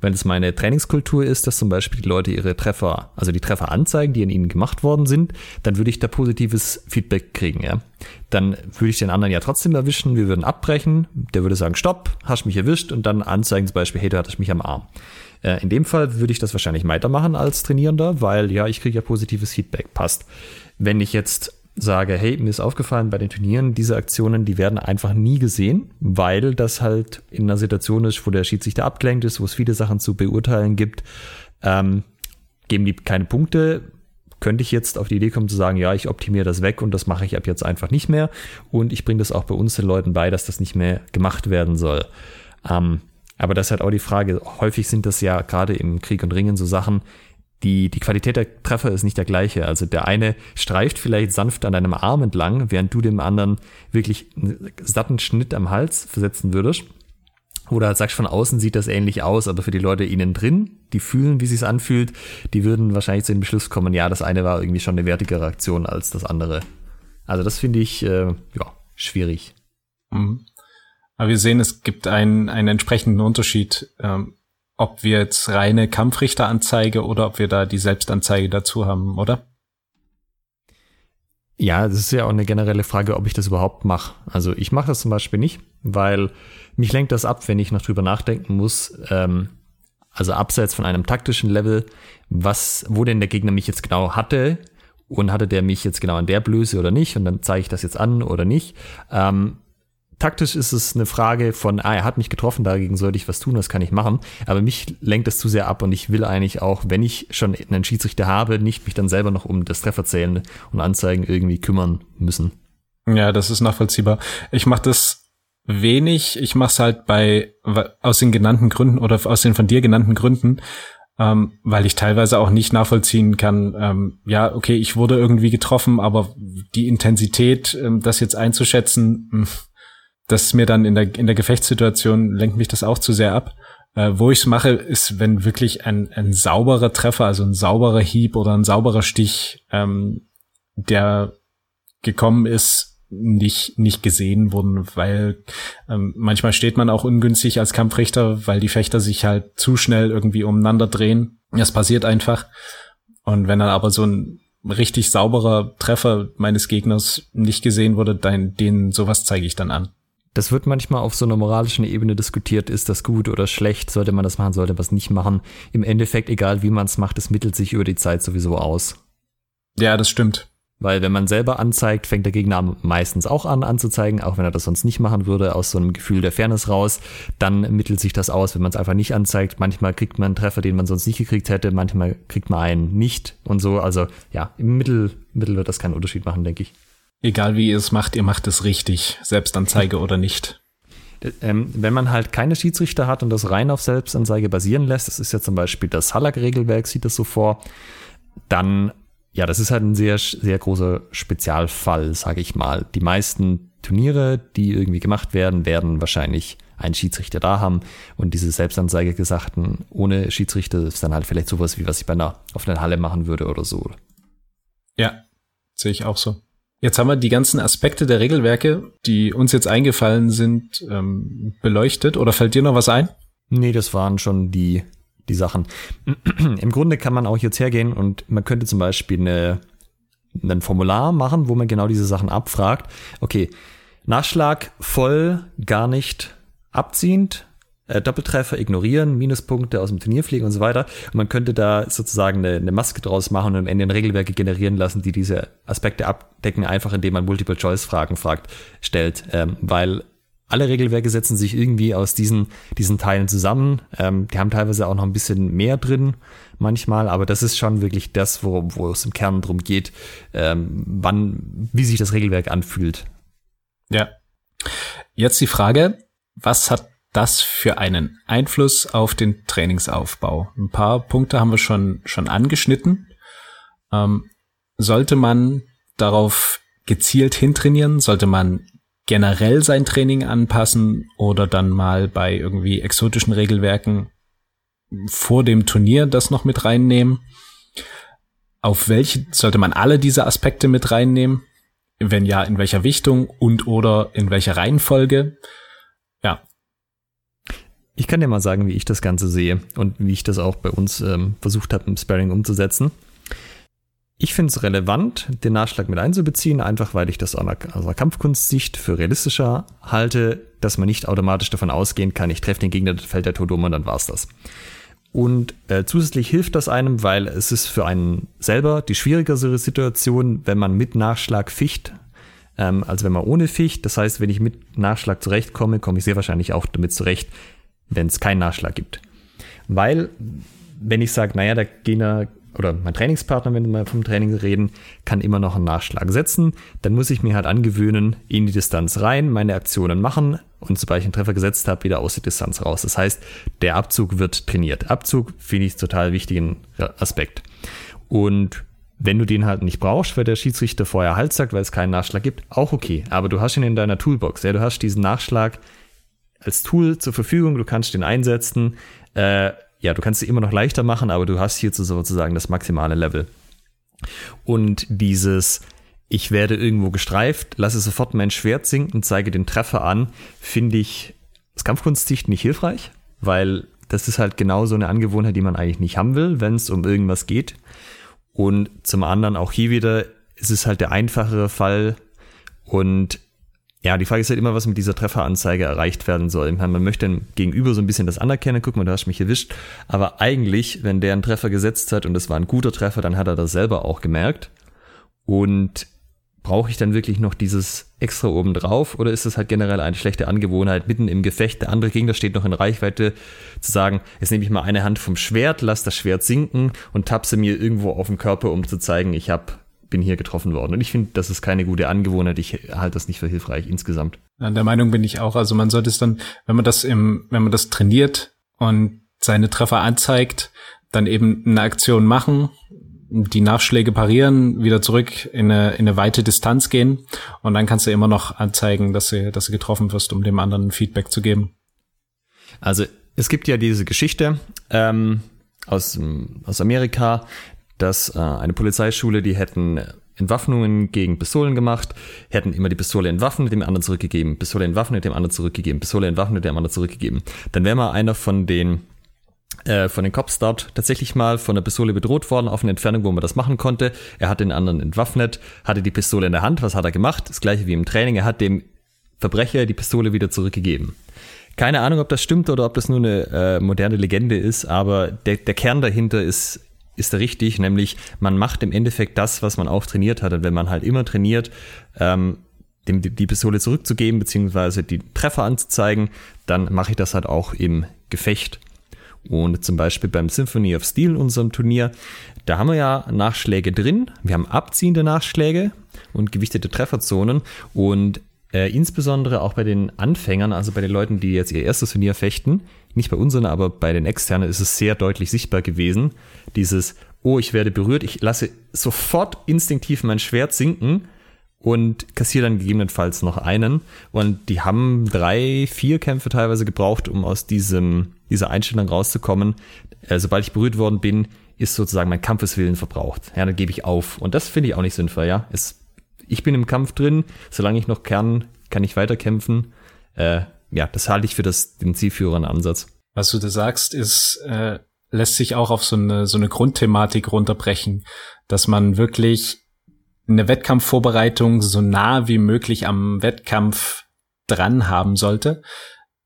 wenn es meine Trainingskultur ist, dass zum Beispiel die Leute ihre Treffer, also die Treffer anzeigen, die an ihnen gemacht worden sind, dann würde ich da positives Feedback kriegen, ja. Dann würde ich den anderen ja trotzdem erwischen, wir würden abbrechen, der würde sagen, stopp, hast mich erwischt und dann anzeigen zum Beispiel, hey, du hattest mich am Arm. Äh, in dem Fall würde ich das wahrscheinlich weitermachen als Trainierender, weil ja, ich kriege ja positives Feedback, passt. Wenn ich jetzt sage, hey, mir ist aufgefallen bei den Turnieren, diese Aktionen, die werden einfach nie gesehen, weil das halt in einer Situation ist, wo der Schiedsrichter abgelenkt ist, wo es viele Sachen zu beurteilen gibt. Ähm, geben die keine Punkte, könnte ich jetzt auf die Idee kommen zu sagen, ja, ich optimiere das weg und das mache ich ab jetzt einfach nicht mehr. Und ich bringe das auch bei uns den Leuten bei, dass das nicht mehr gemacht werden soll. Ähm, aber das ist halt auch die Frage, häufig sind das ja gerade im Krieg und Ringen so Sachen, die, die Qualität der Treffer ist nicht der gleiche. Also der eine streift vielleicht sanft an deinem Arm entlang, während du dem anderen wirklich einen satten Schnitt am Hals versetzen würdest. Oder halt sagst, von außen sieht das ähnlich aus, aber für die Leute innen drin, die fühlen, wie es anfühlt, die würden wahrscheinlich zu dem Beschluss kommen, ja, das eine war irgendwie schon eine wertigere Aktion als das andere. Also das finde ich, äh, ja, schwierig. Mhm. Aber wir sehen, es gibt einen, einen entsprechenden Unterschied, ähm, ob wir jetzt reine Kampfrichteranzeige oder ob wir da die Selbstanzeige dazu haben, oder? Ja, das ist ja auch eine generelle Frage, ob ich das überhaupt mache. Also ich mache das zum Beispiel nicht, weil mich lenkt das ab, wenn ich noch drüber nachdenken muss. Ähm, also abseits von einem taktischen Level, was, wo denn der Gegner mich jetzt genau hatte und hatte der mich jetzt genau an der Blöße oder nicht und dann zeige ich das jetzt an oder nicht. Ähm, taktisch ist es eine Frage von, ah, er hat mich getroffen, dagegen sollte ich was tun, das kann ich machen. Aber mich lenkt das zu sehr ab und ich will eigentlich auch, wenn ich schon einen Schiedsrichter habe, nicht mich dann selber noch um das Trefferzählen und Anzeigen irgendwie kümmern müssen. Ja, das ist nachvollziehbar. Ich mache das wenig. Ich mache es halt bei aus den genannten Gründen oder aus den von dir genannten Gründen, ähm, weil ich teilweise auch nicht nachvollziehen kann. Ähm, ja, okay, ich wurde irgendwie getroffen, aber die Intensität, ähm, das jetzt einzuschätzen, mh, hm, das ist mir dann in der, in der Gefechtssituation lenkt mich das auch zu sehr ab. Äh, wo ich es mache, ist, wenn wirklich ein, ein sauberer Treffer, also ein sauberer Hieb oder ein sauberer Stich, ähm, der gekommen ist, nicht, nicht gesehen wurden, weil ähm, manchmal steht man auch ungünstig als Kampfrichter, weil die Fechter sich halt zu schnell irgendwie umeinander drehen. Das passiert einfach. Und wenn dann aber so ein richtig sauberer Treffer meines Gegners nicht gesehen wurde, dann, den sowas zeige ich dann an. Das wird manchmal auf so einer moralischen Ebene diskutiert, ist das gut oder schlecht, sollte man das machen, sollte man es nicht machen. Im Endeffekt, egal wie man es macht, es mittelt sich über die Zeit sowieso aus. Ja, das stimmt. Weil wenn man selber anzeigt, fängt der Gegner meistens auch an anzuzeigen, auch wenn er das sonst nicht machen würde, aus so einem Gefühl der Fairness raus. Dann mittelt sich das aus, wenn man es einfach nicht anzeigt. Manchmal kriegt man einen Treffer, den man sonst nicht gekriegt hätte, manchmal kriegt man einen nicht und so. Also ja, im Mittel, Mittel wird das keinen Unterschied machen, denke ich. Egal wie ihr es macht, ihr macht es richtig, Selbstanzeige oder nicht. Ähm, wenn man halt keine Schiedsrichter hat und das rein auf Selbstanzeige basieren lässt, das ist ja zum Beispiel das Hallack-Regelwerk, sieht das so vor, dann, ja, das ist halt ein sehr, sehr großer Spezialfall, sage ich mal. Die meisten Turniere, die irgendwie gemacht werden, werden wahrscheinlich einen Schiedsrichter da haben und diese Selbstanzeige gesagten ohne Schiedsrichter ist dann halt vielleicht sowas wie was ich bei einer auf einer Halle machen würde oder so. Ja, sehe ich auch so. Jetzt haben wir die ganzen Aspekte der Regelwerke, die uns jetzt eingefallen sind, ähm, beleuchtet. Oder fällt dir noch was ein? Nee, das waren schon die, die Sachen. [CLEARS THROAT] Im Grunde kann man auch jetzt hergehen und man könnte zum Beispiel eine, ein Formular machen, wo man genau diese Sachen abfragt. Okay, Nachschlag voll, gar nicht abziehend, äh, Doppeltreffer ignorieren, Minuspunkte aus dem Turnier fliegen und so weiter. Und man könnte da sozusagen eine, eine Maske draus machen und am Ende Regelwerke generieren lassen, die diese Aspekte abdecken, einfach indem man Multiple-Choice-Fragen fragt, stellt. Ähm, weil alle Regelwerke setzen sich irgendwie aus diesen, diesen Teilen zusammen. Ähm, die haben teilweise auch noch ein bisschen mehr drin manchmal, aber das ist schon wirklich das, wo, wo es im Kern drum geht, ähm, wann, wie sich das Regelwerk anfühlt. Ja. Jetzt die Frage, was hat das für einen Einfluss auf den Trainingsaufbau? Ein paar Punkte haben wir schon, schon angeschnitten. Ähm, sollte man darauf gezielt hintrainieren? Sollte man generell sein Training anpassen oder dann mal bei irgendwie exotischen Regelwerken vor dem Turnier das noch mit reinnehmen? Auf welche sollte man alle diese Aspekte mit reinnehmen? Wenn ja, in welcher Wichtung und oder in welcher Reihenfolge? Ich kann dir mal sagen, wie ich das Ganze sehe und wie ich das auch bei uns ähm, versucht habe, im Sparring umzusetzen. Ich finde es relevant, den Nachschlag mit einzubeziehen, einfach weil ich das aus einer Kampfkunstsicht für realistischer halte, dass man nicht automatisch davon ausgehen kann, ich treffe den Gegner, dann fällt der tot um und dann war's das. Und äh, zusätzlich hilft das einem, weil es ist für einen selber die schwierigere Situation, wenn man mit Nachschlag ficht, ähm, als wenn man ohne ficht. Das heißt, wenn ich mit Nachschlag zurechtkomme, komme ich sehr wahrscheinlich auch damit zurecht, wenn es keinen Nachschlag gibt. Weil, wenn ich sage, naja, der Gegner oder mein Trainingspartner, wenn wir vom Training reden, kann immer noch einen Nachschlag setzen. Dann muss ich mir halt angewöhnen, in die Distanz rein, meine Aktionen machen und sobald ich einen Treffer gesetzt habe, wieder aus der Distanz raus. Das heißt, der Abzug wird trainiert. Abzug finde ich total wichtigen Aspekt. Und wenn du den halt nicht brauchst, weil der Schiedsrichter vorher Halt sagt, weil es keinen Nachschlag gibt, auch okay. Aber du hast ihn in deiner Toolbox. Ja, du hast diesen Nachschlag als Tool zur Verfügung, du kannst den einsetzen. Äh, ja, du kannst es immer noch leichter machen, aber du hast hier sozusagen das maximale Level. Und dieses, ich werde irgendwo gestreift, lasse sofort mein Schwert sinken, zeige den Treffer an, finde ich aus Kampfkunstsicht nicht hilfreich, weil das ist halt genau so eine Angewohnheit, die man eigentlich nicht haben will, wenn es um irgendwas geht. Und zum anderen auch hier wieder ist es halt der einfachere Fall. Und ja, die Frage ist halt immer, was mit dieser Trefferanzeige erreicht werden soll. Man möchte dem Gegenüber so ein bisschen das anerkennen, guck mal, du hast mich erwischt. Aber eigentlich, wenn der einen Treffer gesetzt hat und es war ein guter Treffer, dann hat er das selber auch gemerkt. Und brauche ich dann wirklich noch dieses extra oben drauf oder ist es halt generell eine schlechte Angewohnheit, mitten im Gefecht, der andere Gegner steht noch in Reichweite, zu sagen, jetzt nehme ich mal eine Hand vom Schwert, lass das Schwert sinken und tapse mir irgendwo auf den Körper, um zu zeigen, ich hab, bin hier getroffen worden. Und ich finde, das ist keine gute Angewohnheit, ich halte das nicht für hilfreich insgesamt. An der Meinung bin ich auch, also man sollte es dann, wenn man das im, wenn man das trainiert und seine Treffer anzeigt, dann eben eine Aktion machen, die Nachschläge parieren, wieder zurück in eine, in eine weite Distanz gehen und dann kannst du immer noch anzeigen, dass du, dass du getroffen wirst, um dem anderen Feedback zu geben. Also es gibt ja diese Geschichte ähm, aus, aus Amerika, dass äh, eine Polizeischule, die hätten Entwaffnungen gegen Pistolen gemacht, hätten immer die Pistole entwaffnet, dem anderen zurückgegeben, Pistole entwaffnet, dem anderen zurückgegeben, Pistole entwaffnet, dem anderen zurückgegeben. Dann wäre mal einer von den äh, von den Cops dort tatsächlich mal von der Pistole bedroht worden auf eine Entfernung, wo man das machen konnte. Er hat den anderen entwaffnet, hatte die Pistole in der Hand. Was hat er gemacht? Das gleiche wie im Training. Er hat dem Verbrecher die Pistole wieder zurückgegeben. Keine Ahnung, ob das stimmt oder ob das nur eine äh, moderne Legende ist, aber der, der Kern dahinter ist, ist richtig, nämlich man macht im Endeffekt das, was man auch trainiert hat. Und wenn man halt immer trainiert, ähm, dem die Pistole zurückzugeben, beziehungsweise die Treffer anzuzeigen, dann mache ich das halt auch im Gefecht. Und zum Beispiel beim Symphony of Steel, unserem Turnier, da haben wir ja Nachschläge drin. Wir haben abziehende Nachschläge und gewichtete Trefferzonen. Und äh, insbesondere auch bei den Anfängern, also bei den Leuten, die jetzt ihr erstes Turnier fechten, nicht bei unseren, aber bei den externen ist es sehr deutlich sichtbar gewesen. Dieses, oh, ich werde berührt, ich lasse sofort instinktiv mein Schwert sinken und kassiere dann gegebenenfalls noch einen. Und die haben drei, vier Kämpfe teilweise gebraucht, um aus diesem, dieser Einstellung rauszukommen. Äh, sobald ich berührt worden bin, ist sozusagen mein Kampfeswillen verbraucht. Ja, dann gebe ich auf. Und das finde ich auch nicht sinnvoll, ja. Es, ich bin im Kampf drin, solange ich noch kann, kann ich weiterkämpfen. Äh, ja, das halte ich für das, den zielführenden Ansatz. Was du da sagst, ist, äh, lässt sich auch auf so eine, so eine Grundthematik runterbrechen, dass man wirklich eine Wettkampfvorbereitung so nah wie möglich am Wettkampf dran haben sollte.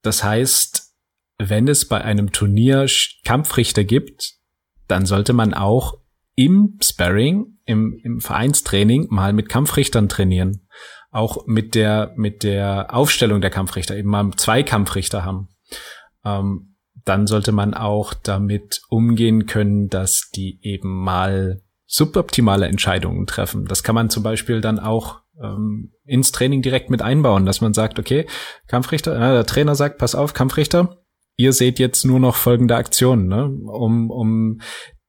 Das heißt, wenn es bei einem Turnier Kampfrichter gibt, dann sollte man auch im Sparring, im, im Vereinstraining mal mit Kampfrichtern trainieren. Auch mit der, mit der Aufstellung der Kampfrichter, eben mal zwei Kampfrichter haben. Ähm, dann sollte man auch damit umgehen können, dass die eben mal suboptimale Entscheidungen treffen. Das kann man zum Beispiel dann auch ähm, ins Training direkt mit einbauen, dass man sagt, okay, Kampfrichter, äh, der Trainer sagt, pass auf, Kampfrichter, ihr seht jetzt nur noch folgende Aktionen, ne, um, um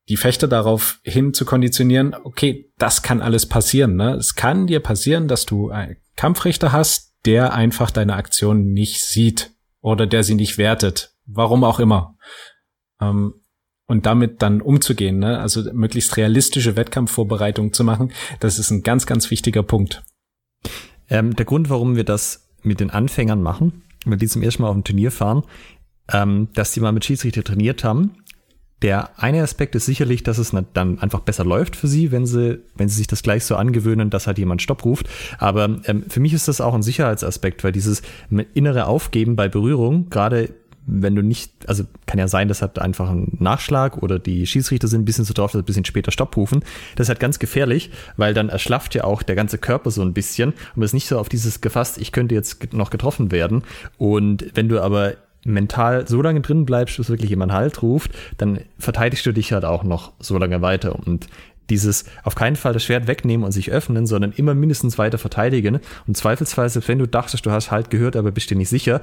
die Fechter darauf hin zu konditionieren, okay, das kann alles passieren. Ne? Es kann dir passieren, dass du einen Kampfrichter hast, der einfach deine Aktion nicht sieht oder der sie nicht wertet. Warum auch immer. Ähm, und damit dann umzugehen, ne? also möglichst realistische Wettkampfvorbereitung zu machen, das ist ein ganz, ganz wichtiger Punkt. Ähm, der Grund, warum wir das mit den Anfängern machen, wenn die zum ersten Mal auf ein Turnier fahren, ähm, dass die mal mit Schiedsrichter trainiert haben. Der eine Aspekt ist sicherlich, dass es dann einfach besser läuft für sie, wenn sie, wenn sie sich das gleich so angewöhnen, dass halt jemand Stopp ruft. Aber ähm, für mich ist das auch ein Sicherheitsaspekt, weil dieses innere Aufgeben bei Berührung, gerade wenn du nicht, also kann ja sein, das hat einfach einen Nachschlag oder die Schießrichter sind ein bisschen so drauf, dass ein bisschen später Stopp rufen. Das ist halt ganz gefährlich, weil dann erschlafft ja auch der ganze Körper so ein bisschen und ist nicht so auf dieses gefasst, ich könnte jetzt noch getroffen werden. Und wenn du aber mental so lange drin bleibst, bis wirklich jemand Halt ruft, dann verteidigst du dich halt auch noch so lange weiter. Und dieses auf keinen Fall das Schwert wegnehmen und sich öffnen, sondern immer mindestens weiter verteidigen. Und zweifelsweise, wenn du dachtest, du hast Halt gehört, aber bist dir nicht sicher,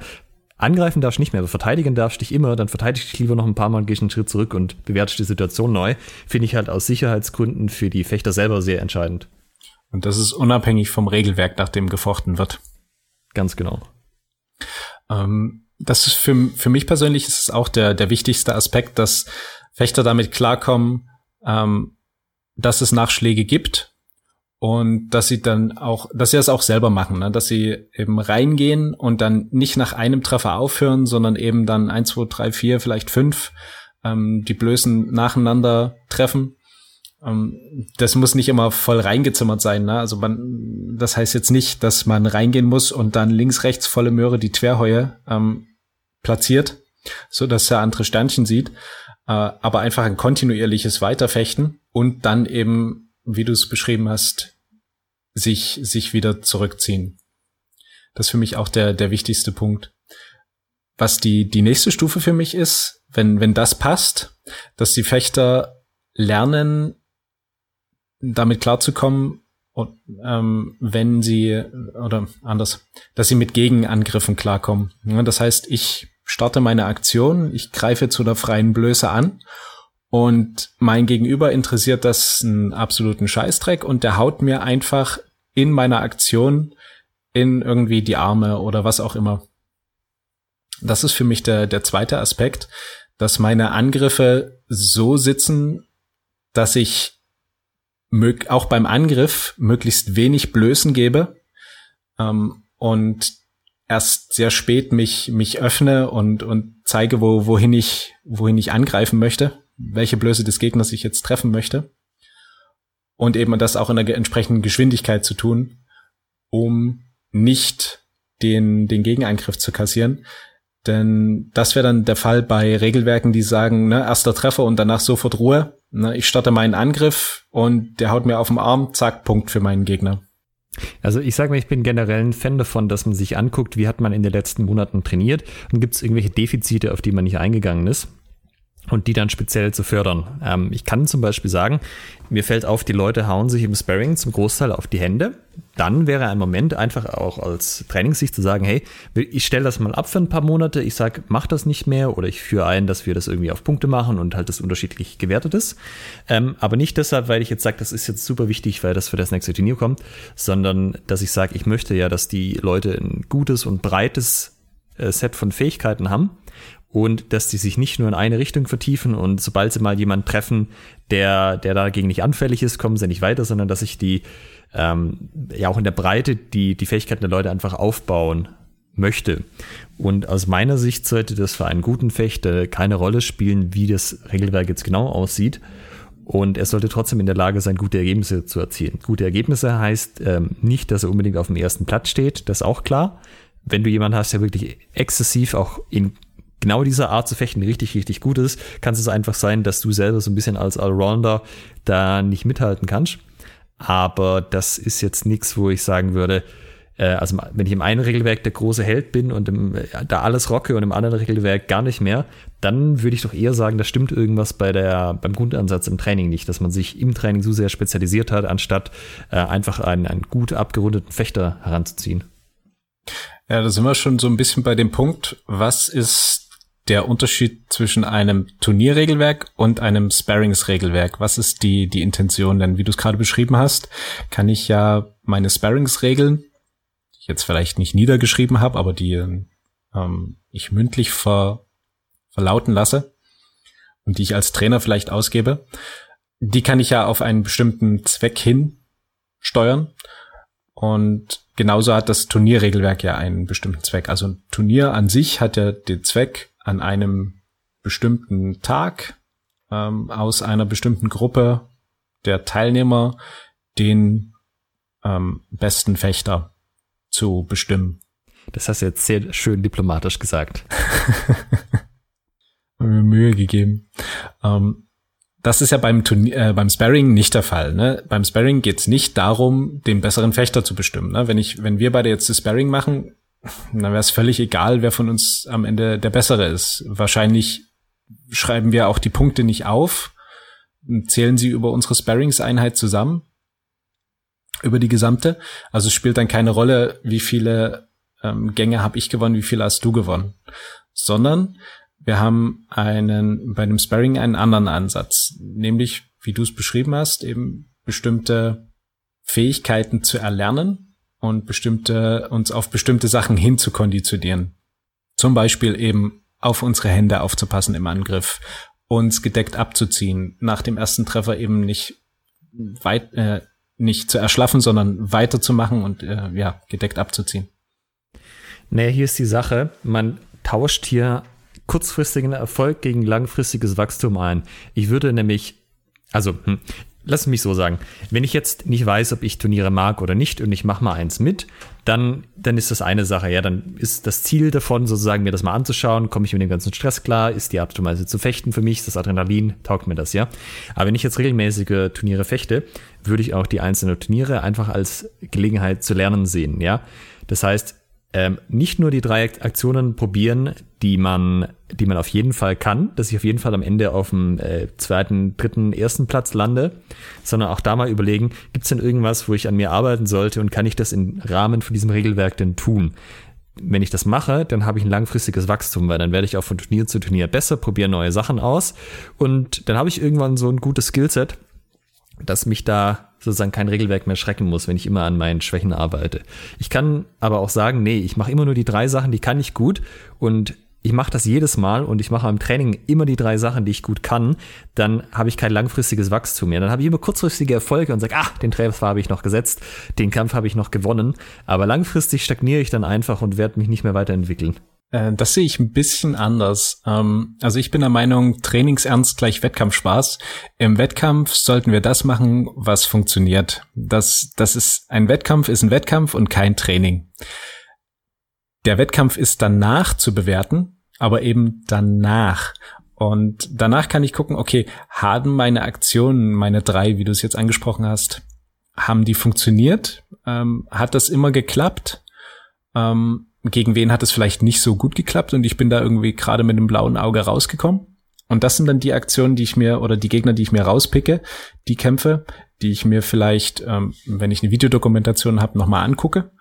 angreifen darfst nicht mehr, aber verteidigen darfst dich immer, dann verteidigst dich lieber noch ein paar Mal und gehst einen Schritt zurück und bewertest die Situation neu. Finde ich halt aus Sicherheitsgründen für die Fechter selber sehr entscheidend. Und das ist unabhängig vom Regelwerk, nach dem gefochten wird. Ganz genau. Ähm, das ist für, für mich persönlich ist es auch der, der wichtigste Aspekt, dass Fechter damit klarkommen, ähm, dass es Nachschläge gibt und dass sie dann auch, dass sie das auch selber machen, ne? dass sie eben reingehen und dann nicht nach einem Treffer aufhören, sondern eben dann eins, zwei, drei, vier, vielleicht fünf ähm, die Blößen nacheinander treffen. Ähm, das muss nicht immer voll reingezimmert sein. Ne? Also man, das heißt jetzt nicht, dass man reingehen muss und dann links, rechts volle Möhre die Querheue ähm, platziert, so dass er andere Sternchen sieht, äh, aber einfach ein kontinuierliches Weiterfechten und dann eben wie du es beschrieben hast, sich, sich wieder zurückziehen. Das ist für mich auch der, der wichtigste Punkt. Was die, die nächste Stufe für mich ist, wenn, wenn das passt, dass die Fechter lernen, damit klarzukommen, und, ähm, wenn sie, oder anders, dass sie mit Gegenangriffen klarkommen. Das heißt, ich starte meine Aktion, ich greife zu der freien Blöße an und mein Gegenüber interessiert das einen absoluten Scheißdreck und der haut mir einfach in meiner Aktion in irgendwie die Arme oder was auch immer. Das ist für mich der, der zweite Aspekt, dass meine Angriffe so sitzen, dass ich auch beim Angriff möglichst wenig Blößen gebe ähm, und erst sehr spät mich mich öffne und und zeige, wo wohin ich wohin ich angreifen möchte welche Blöße des Gegners ich jetzt treffen möchte. Und eben das auch in der entsprechenden Geschwindigkeit zu tun, um nicht den, den Gegenangriff zu kassieren. Denn das wäre dann der Fall bei Regelwerken, die sagen, ne, erster Treffer und danach sofort Ruhe. Ne, ich starte meinen Angriff und der haut mir auf den Arm, zack, Punkt für meinen Gegner. Also ich sage mal, ich bin generell ein Fan davon, dass man sich anguckt, wie hat man in den letzten Monaten trainiert und gibt es irgendwelche Defizite, auf die man nicht eingegangen ist und die dann speziell zu fördern. Ähm, ich kann zum Beispiel sagen, mir fällt auf, die Leute hauen sich im Sparring zum Großteil auf die Hände. Dann wäre ein Moment einfach auch als Trainingssicht zu sagen, hey, ich stelle das mal ab für ein paar Monate, ich sage, mach das nicht mehr oder ich führe ein, dass wir das irgendwie auf Punkte machen und halt das unterschiedlich gewertet ist. Ähm, aber nicht deshalb, weil ich jetzt sage, das ist jetzt super wichtig, weil das für das nächste Turnier kommt, sondern dass ich sage, ich möchte ja, dass die Leute ein gutes und breites äh, Set von Fähigkeiten haben und dass die sich nicht nur in eine Richtung vertiefen und sobald sie mal jemanden treffen, der, der dagegen nicht anfällig ist, kommen sie nicht weiter, sondern dass sich die ähm, ja auch in der Breite die, die Fähigkeiten der Leute einfach aufbauen möchte. Und aus meiner Sicht sollte das für einen guten Fechter keine Rolle spielen, wie das Regelwerk jetzt genau aussieht. Und er sollte trotzdem in der Lage sein, gute Ergebnisse zu erzielen. Gute Ergebnisse heißt ähm, nicht, dass er unbedingt auf dem ersten Platz steht, das ist auch klar. Wenn du jemanden hast, der wirklich exzessiv auch in genau dieser Art zu fechten richtig, richtig gut ist, kann es einfach sein, dass du selber so ein bisschen als Allrounder da nicht mithalten kannst. Aber das ist jetzt nichts, wo ich sagen würde, äh, also wenn ich im einen Regelwerk der große Held bin und im, äh, da alles rocke und im anderen Regelwerk gar nicht mehr, dann würde ich doch eher sagen, da stimmt irgendwas bei der, beim Grundansatz im Training nicht, dass man sich im Training so sehr spezialisiert hat, anstatt äh, einfach einen, einen gut abgerundeten Fechter heranzuziehen. Ja, da sind wir schon so ein bisschen bei dem Punkt, was ist der Unterschied zwischen einem Turnierregelwerk und einem Sparringsregelwerk? Was ist die, die Intention? Denn wie du es gerade beschrieben hast, kann ich ja meine Sparringsregeln, die ich jetzt vielleicht nicht niedergeschrieben habe, aber die ähm, ich mündlich ver, verlauten lasse und die ich als Trainer vielleicht ausgebe, die kann ich ja auf einen bestimmten Zweck hin steuern. Und genauso hat das Turnierregelwerk ja einen bestimmten Zweck. Also ein Turnier an sich hat ja den Zweck, an einem bestimmten Tag ähm, aus einer bestimmten Gruppe der Teilnehmer den ähm, besten Fechter zu bestimmen. Das hast du jetzt sehr schön diplomatisch gesagt. [LAUGHS] mir Mühe gegeben. Ähm, das ist ja beim, Turnier, äh, beim Sparring nicht der Fall. Ne? Beim Sparring geht es nicht darum, den besseren Fechter zu bestimmen. Ne? Wenn ich, wenn wir beide jetzt das Sparring machen, dann wäre es völlig egal, wer von uns am Ende der Bessere ist. Wahrscheinlich schreiben wir auch die Punkte nicht auf, zählen sie über unsere Sparings-Einheit zusammen, über die gesamte. Also es spielt dann keine Rolle, wie viele ähm, Gänge habe ich gewonnen, wie viele hast du gewonnen, sondern wir haben einen bei dem Sparring einen anderen Ansatz, nämlich wie du es beschrieben hast, eben bestimmte Fähigkeiten zu erlernen und bestimmte uns auf bestimmte Sachen hin zu konditionieren. Zum Beispiel eben auf unsere Hände aufzupassen im Angriff, uns gedeckt abzuziehen, nach dem ersten Treffer eben nicht weit äh, nicht zu erschlaffen, sondern weiterzumachen und äh, ja gedeckt abzuziehen. Naja, hier ist die Sache, man tauscht hier kurzfristigen Erfolg gegen langfristiges Wachstum ein. Ich würde nämlich, also hm, lass mich so sagen, wenn ich jetzt nicht weiß, ob ich Turniere mag oder nicht und ich mache mal eins mit, dann, dann ist das eine Sache. Ja, dann ist das Ziel davon, sozusagen mir das mal anzuschauen, komme ich mit dem ganzen Stress klar, ist die Art und Weise zu fechten für mich, ist das Adrenalin, taugt mir das, ja. Aber wenn ich jetzt regelmäßige Turniere fechte, würde ich auch die einzelnen Turniere einfach als Gelegenheit zu lernen sehen, ja. Das heißt, ähm, nicht nur die drei Aktionen probieren, die man, die man auf jeden Fall kann, dass ich auf jeden Fall am Ende auf dem äh, zweiten, dritten, ersten Platz lande, sondern auch da mal überlegen, gibt es denn irgendwas, wo ich an mir arbeiten sollte und kann ich das im Rahmen von diesem Regelwerk denn tun? Wenn ich das mache, dann habe ich ein langfristiges Wachstum, weil dann werde ich auch von Turnier zu Turnier besser, probiere neue Sachen aus und dann habe ich irgendwann so ein gutes Skillset, dass mich da sozusagen kein Regelwerk mehr schrecken muss, wenn ich immer an meinen Schwächen arbeite. Ich kann aber auch sagen, nee, ich mache immer nur die drei Sachen, die kann ich gut und ich mache das jedes Mal und ich mache im Training immer die drei Sachen, die ich gut kann, dann habe ich kein langfristiges Wachstum mehr. Dann habe ich immer kurzfristige Erfolge und sage, ah, den Treffer habe ich noch gesetzt, den Kampf habe ich noch gewonnen. Aber langfristig stagniere ich dann einfach und werde mich nicht mehr weiterentwickeln. Äh, das sehe ich ein bisschen anders. Ähm, also ich bin der Meinung, Trainingsernst gleich Wettkampfspaß. Im Wettkampf sollten wir das machen, was funktioniert. Das, das ist ein Wettkampf, ist ein Wettkampf und kein Training. Der Wettkampf ist danach zu bewerten, aber eben danach. Und danach kann ich gucken, okay, haben meine Aktionen, meine drei, wie du es jetzt angesprochen hast, haben die funktioniert? Ähm, hat das immer geklappt? Ähm, gegen wen hat es vielleicht nicht so gut geklappt und ich bin da irgendwie gerade mit einem blauen Auge rausgekommen. Und das sind dann die Aktionen, die ich mir oder die Gegner, die ich mir rauspicke, die Kämpfe, die ich mir vielleicht, ähm, wenn ich eine Videodokumentation habe, nochmal angucke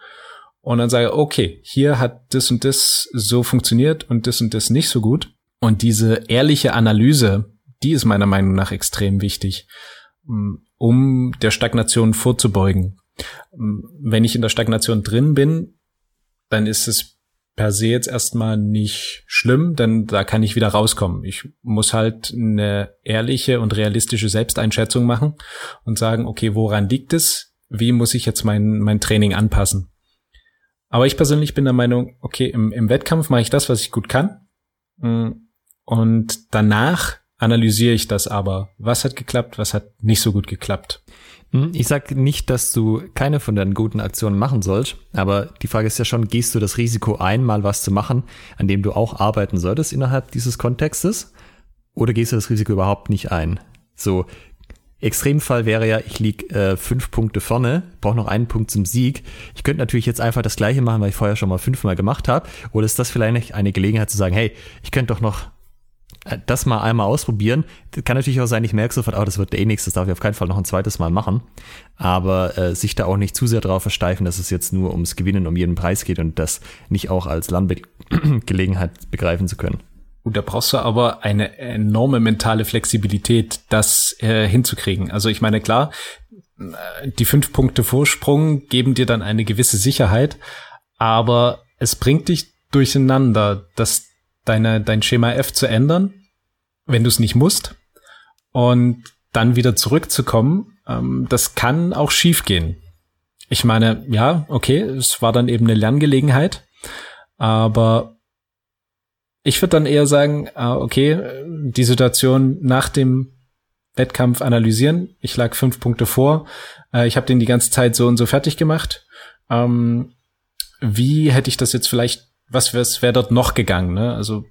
und dann sage, okay, hier hat das und das so funktioniert und das und das nicht so gut. Und diese ehrliche Analyse, die ist meiner Meinung nach extrem wichtig, um der Stagnation vorzubeugen. Wenn ich in der Stagnation drin bin, dann ist es per se jetzt erstmal nicht schlimm, denn da kann ich wieder rauskommen. Ich muss halt eine ehrliche und realistische Selbsteinschätzung machen und sagen, okay, woran liegt es? Wie muss ich jetzt mein, mein Training anpassen? Aber ich persönlich bin der Meinung, okay, im, im Wettkampf mache ich das, was ich gut kann. Mm, und danach analysiere ich das aber. Was hat geklappt, was hat nicht so gut geklappt? Hm, ich sage nicht, dass du keine von deinen guten Aktionen machen sollst, aber die Frage ist ja schon, gehst du das Risiko ein, mal was zu machen, an dem du auch arbeiten solltest innerhalb dieses Kontextes? Oder gehst du das Risiko überhaupt nicht ein? So, Extremfall wäre ja, ich lieg äh, fünf Punkte vorne, brauche noch einen Punkt zum Sieg. Ich könnte natürlich jetzt einfach das gleiche machen, weil ich vorher schon mal fünfmal gemacht habe. Oder ist das vielleicht eine Gelegenheit zu sagen, hey, ich könnte doch noch das mal einmal ausprobieren. Das kann natürlich auch sein, ich merke sofort, oh, das wird eh nichts, das darf ich auf keinen Fall noch ein zweites Mal machen. Aber äh, sich da auch nicht zu sehr drauf versteifen, dass es jetzt nur ums Gewinnen um jeden Preis geht und das nicht auch als Lerngelegenheit begreifen zu können. Und da brauchst du aber eine enorme mentale Flexibilität, das äh, hinzukriegen. Also ich meine, klar, die fünf Punkte Vorsprung geben dir dann eine gewisse Sicherheit, aber es bringt dich durcheinander, dass deine, dein Schema F zu ändern, wenn du es nicht musst. Und dann wieder zurückzukommen, ähm, das kann auch schief gehen. Ich meine, ja, okay, es war dann eben eine Lerngelegenheit, aber ich würde dann eher sagen, äh, okay, die Situation nach dem Wettkampf analysieren. Ich lag fünf Punkte vor. Äh, ich habe den die ganze Zeit so und so fertig gemacht. Ähm, wie hätte ich das jetzt vielleicht was wäre wär dort noch gegangen, ne? Also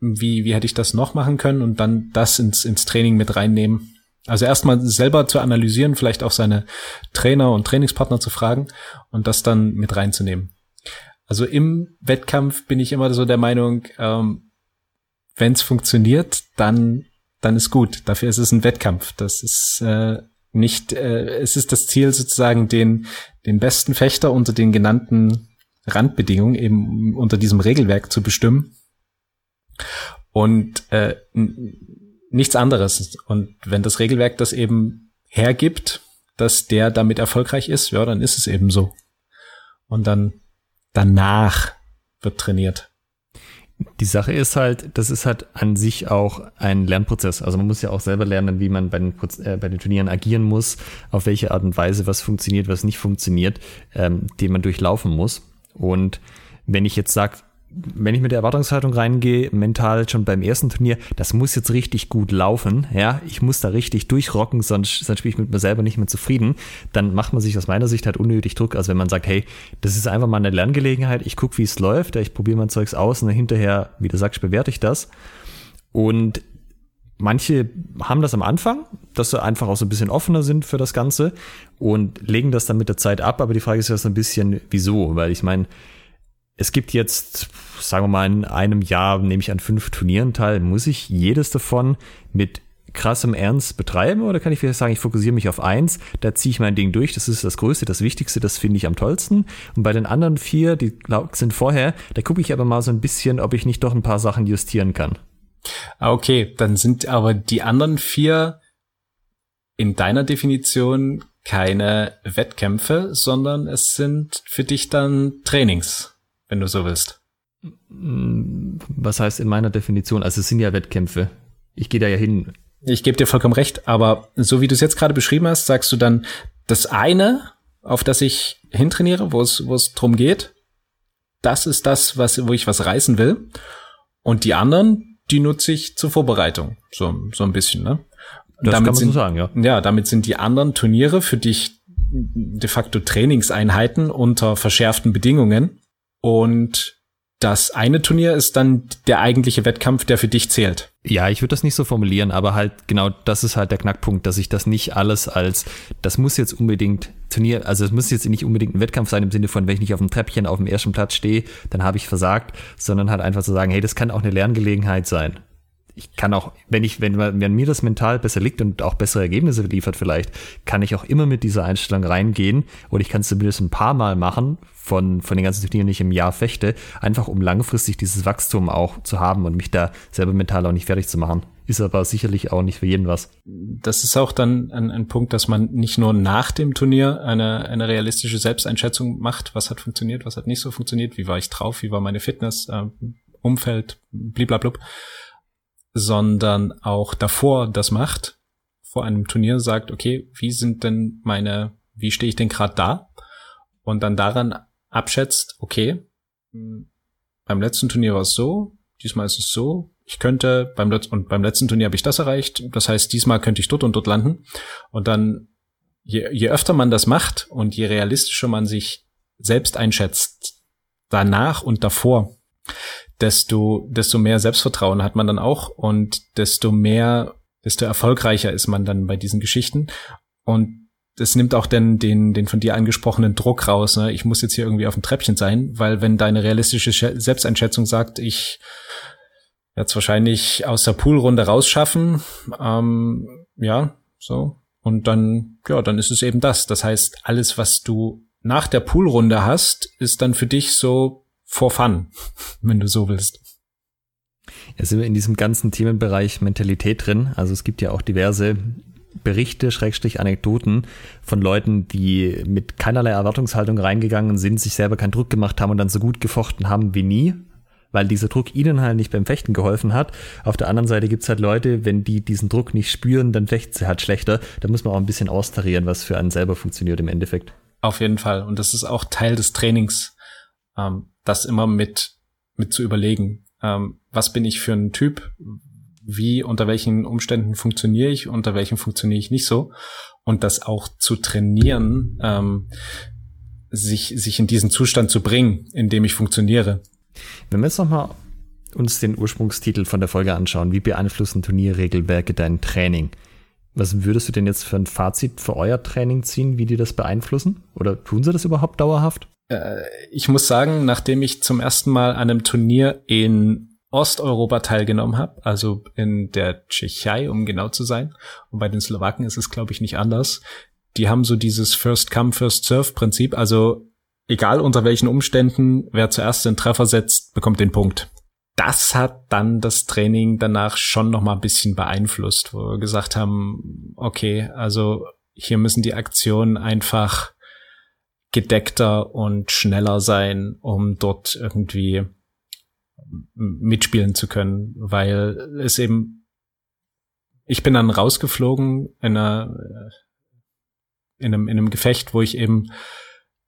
wie, wie hätte ich das noch machen können und dann das ins, ins Training mit reinnehmen. Also erstmal selber zu analysieren, vielleicht auch seine Trainer und Trainingspartner zu fragen und das dann mit reinzunehmen. Also im Wettkampf bin ich immer so der Meinung, ähm, wenn es funktioniert, dann dann ist gut. Dafür ist es ein Wettkampf. Das ist äh, nicht, äh, es ist das Ziel sozusagen den den besten Fechter unter den genannten Randbedingungen eben unter diesem Regelwerk zu bestimmen und äh, nichts anderes. Und wenn das Regelwerk das eben hergibt, dass der damit erfolgreich ist, ja, dann ist es eben so. Und dann danach wird trainiert. Die Sache ist halt, das ist halt an sich auch ein Lernprozess. Also man muss ja auch selber lernen, wie man bei den, äh, bei den Turnieren agieren muss, auf welche Art und Weise was funktioniert, was nicht funktioniert, ähm, den man durchlaufen muss. Und wenn ich jetzt sage, wenn ich mit der Erwartungshaltung reingehe, mental schon beim ersten Turnier, das muss jetzt richtig gut laufen, ja, ich muss da richtig durchrocken, sonst, sonst spiele ich mit mir selber nicht mehr zufrieden, dann macht man sich aus meiner Sicht halt unnötig Druck, als wenn man sagt, hey, das ist einfach mal eine Lerngelegenheit, ich gucke, wie es läuft, ja, ich probiere mein Zeugs aus und dann hinterher, wie du sagst, bewerte ich das. Und manche haben das am Anfang, dass sie einfach auch so ein bisschen offener sind für das Ganze und legen das dann mit der Zeit ab, aber die Frage ist ja so ein bisschen, wieso, weil ich meine, es gibt jetzt, sagen wir mal, in einem Jahr nehme ich an fünf Turnieren teil. Muss ich jedes davon mit krassem Ernst betreiben oder kann ich vielleicht sagen, ich fokussiere mich auf eins, da ziehe ich mein Ding durch, das ist das Größte, das Wichtigste, das finde ich am tollsten. Und bei den anderen vier, die sind vorher, da gucke ich aber mal so ein bisschen, ob ich nicht doch ein paar Sachen justieren kann. Ah, okay, dann sind aber die anderen vier in deiner Definition keine Wettkämpfe, sondern es sind für dich dann Trainings wenn du so willst. Was heißt in meiner Definition? Also es sind ja Wettkämpfe. Ich gehe da ja hin. Ich gebe dir vollkommen recht, aber so wie du es jetzt gerade beschrieben hast, sagst du dann, das eine, auf das ich hintrainiere, wo es, wo es drum geht, das ist das, was, wo ich was reißen will. Und die anderen, die nutze ich zur Vorbereitung. So, so ein bisschen, ne? Das damit kann man sind, so sagen, ja. Ja, damit sind die anderen Turniere für dich de facto Trainingseinheiten unter verschärften Bedingungen. Und das eine Turnier ist dann der eigentliche Wettkampf, der für dich zählt. Ja, ich würde das nicht so formulieren, aber halt genau das ist halt der Knackpunkt, dass ich das nicht alles als, das muss jetzt unbedingt Turnier, also es muss jetzt nicht unbedingt ein Wettkampf sein im Sinne von, wenn ich nicht auf dem Treppchen auf dem ersten Platz stehe, dann habe ich versagt, sondern halt einfach zu sagen, hey, das kann auch eine Lerngelegenheit sein ich kann auch, wenn ich, wenn, wenn mir das mental besser liegt und auch bessere Ergebnisse liefert vielleicht, kann ich auch immer mit dieser Einstellung reingehen oder ich kann es zumindest ein paar Mal machen von, von den ganzen Turnieren, die ich im Jahr fechte, einfach um langfristig dieses Wachstum auch zu haben und mich da selber mental auch nicht fertig zu machen. Ist aber sicherlich auch nicht für jeden was. Das ist auch dann ein, ein Punkt, dass man nicht nur nach dem Turnier eine, eine realistische Selbsteinschätzung macht, was hat funktioniert, was hat nicht so funktioniert, wie war ich drauf, wie war meine Fitness, äh, Umfeld, bliblablub, sondern auch davor das macht, vor einem Turnier sagt, okay, wie sind denn meine, wie stehe ich denn gerade da? Und dann daran abschätzt, okay, hm, beim letzten Turnier war es so, diesmal ist es so, ich könnte beim letzten und beim letzten Turnier habe ich das erreicht, das heißt, diesmal könnte ich dort und dort landen. Und dann, je, je öfter man das macht und je realistischer man sich selbst einschätzt, danach und davor, desto, desto mehr Selbstvertrauen hat man dann auch und desto mehr, desto erfolgreicher ist man dann bei diesen Geschichten. Und das nimmt auch dann den, den von dir angesprochenen Druck raus. Ne? Ich muss jetzt hier irgendwie auf dem Treppchen sein, weil wenn deine realistische Selbsteinschätzung sagt, ich werde es wahrscheinlich aus der Poolrunde rausschaffen, ähm, ja, so. Und dann, ja, dann ist es eben das. Das heißt, alles, was du nach der Poolrunde hast, ist dann für dich so for fun, wenn du so willst. Jetzt sind wir in diesem ganzen Themenbereich Mentalität drin. Also es gibt ja auch diverse Berichte, Schrägstrich Anekdoten von Leuten, die mit keinerlei Erwartungshaltung reingegangen sind, sich selber keinen Druck gemacht haben und dann so gut gefochten haben wie nie, weil dieser Druck ihnen halt nicht beim Fechten geholfen hat. Auf der anderen Seite gibt's halt Leute, wenn die diesen Druck nicht spüren, dann fechten sie halt schlechter. Da muss man auch ein bisschen austarieren, was für einen selber funktioniert im Endeffekt. Auf jeden Fall. Und das ist auch Teil des Trainings. Ähm, das immer mit, mit zu überlegen. Ähm, was bin ich für ein Typ? Wie, unter welchen Umständen funktioniere ich, unter welchen funktioniere ich nicht so? Und das auch zu trainieren, ähm, sich, sich in diesen Zustand zu bringen, in dem ich funktioniere. Wenn wir jetzt nochmal uns den Ursprungstitel von der Folge anschauen, wie beeinflussen Turnierregelwerke dein Training? Was würdest du denn jetzt für ein Fazit für euer Training ziehen, wie die das beeinflussen? Oder tun sie das überhaupt dauerhaft? Äh, ich muss sagen, nachdem ich zum ersten Mal an einem Turnier in Osteuropa teilgenommen habe, also in der Tschechei, um genau zu sein, und bei den Slowaken ist es, glaube ich, nicht anders. Die haben so dieses First Come, First Serve Prinzip, also egal unter welchen Umständen, wer zuerst den Treffer setzt, bekommt den Punkt das hat dann das Training danach schon noch mal ein bisschen beeinflusst, wo wir gesagt haben, okay, also hier müssen die Aktionen einfach gedeckter und schneller sein, um dort irgendwie mitspielen zu können, weil es eben, ich bin dann rausgeflogen in einer, in einem, in einem Gefecht, wo ich eben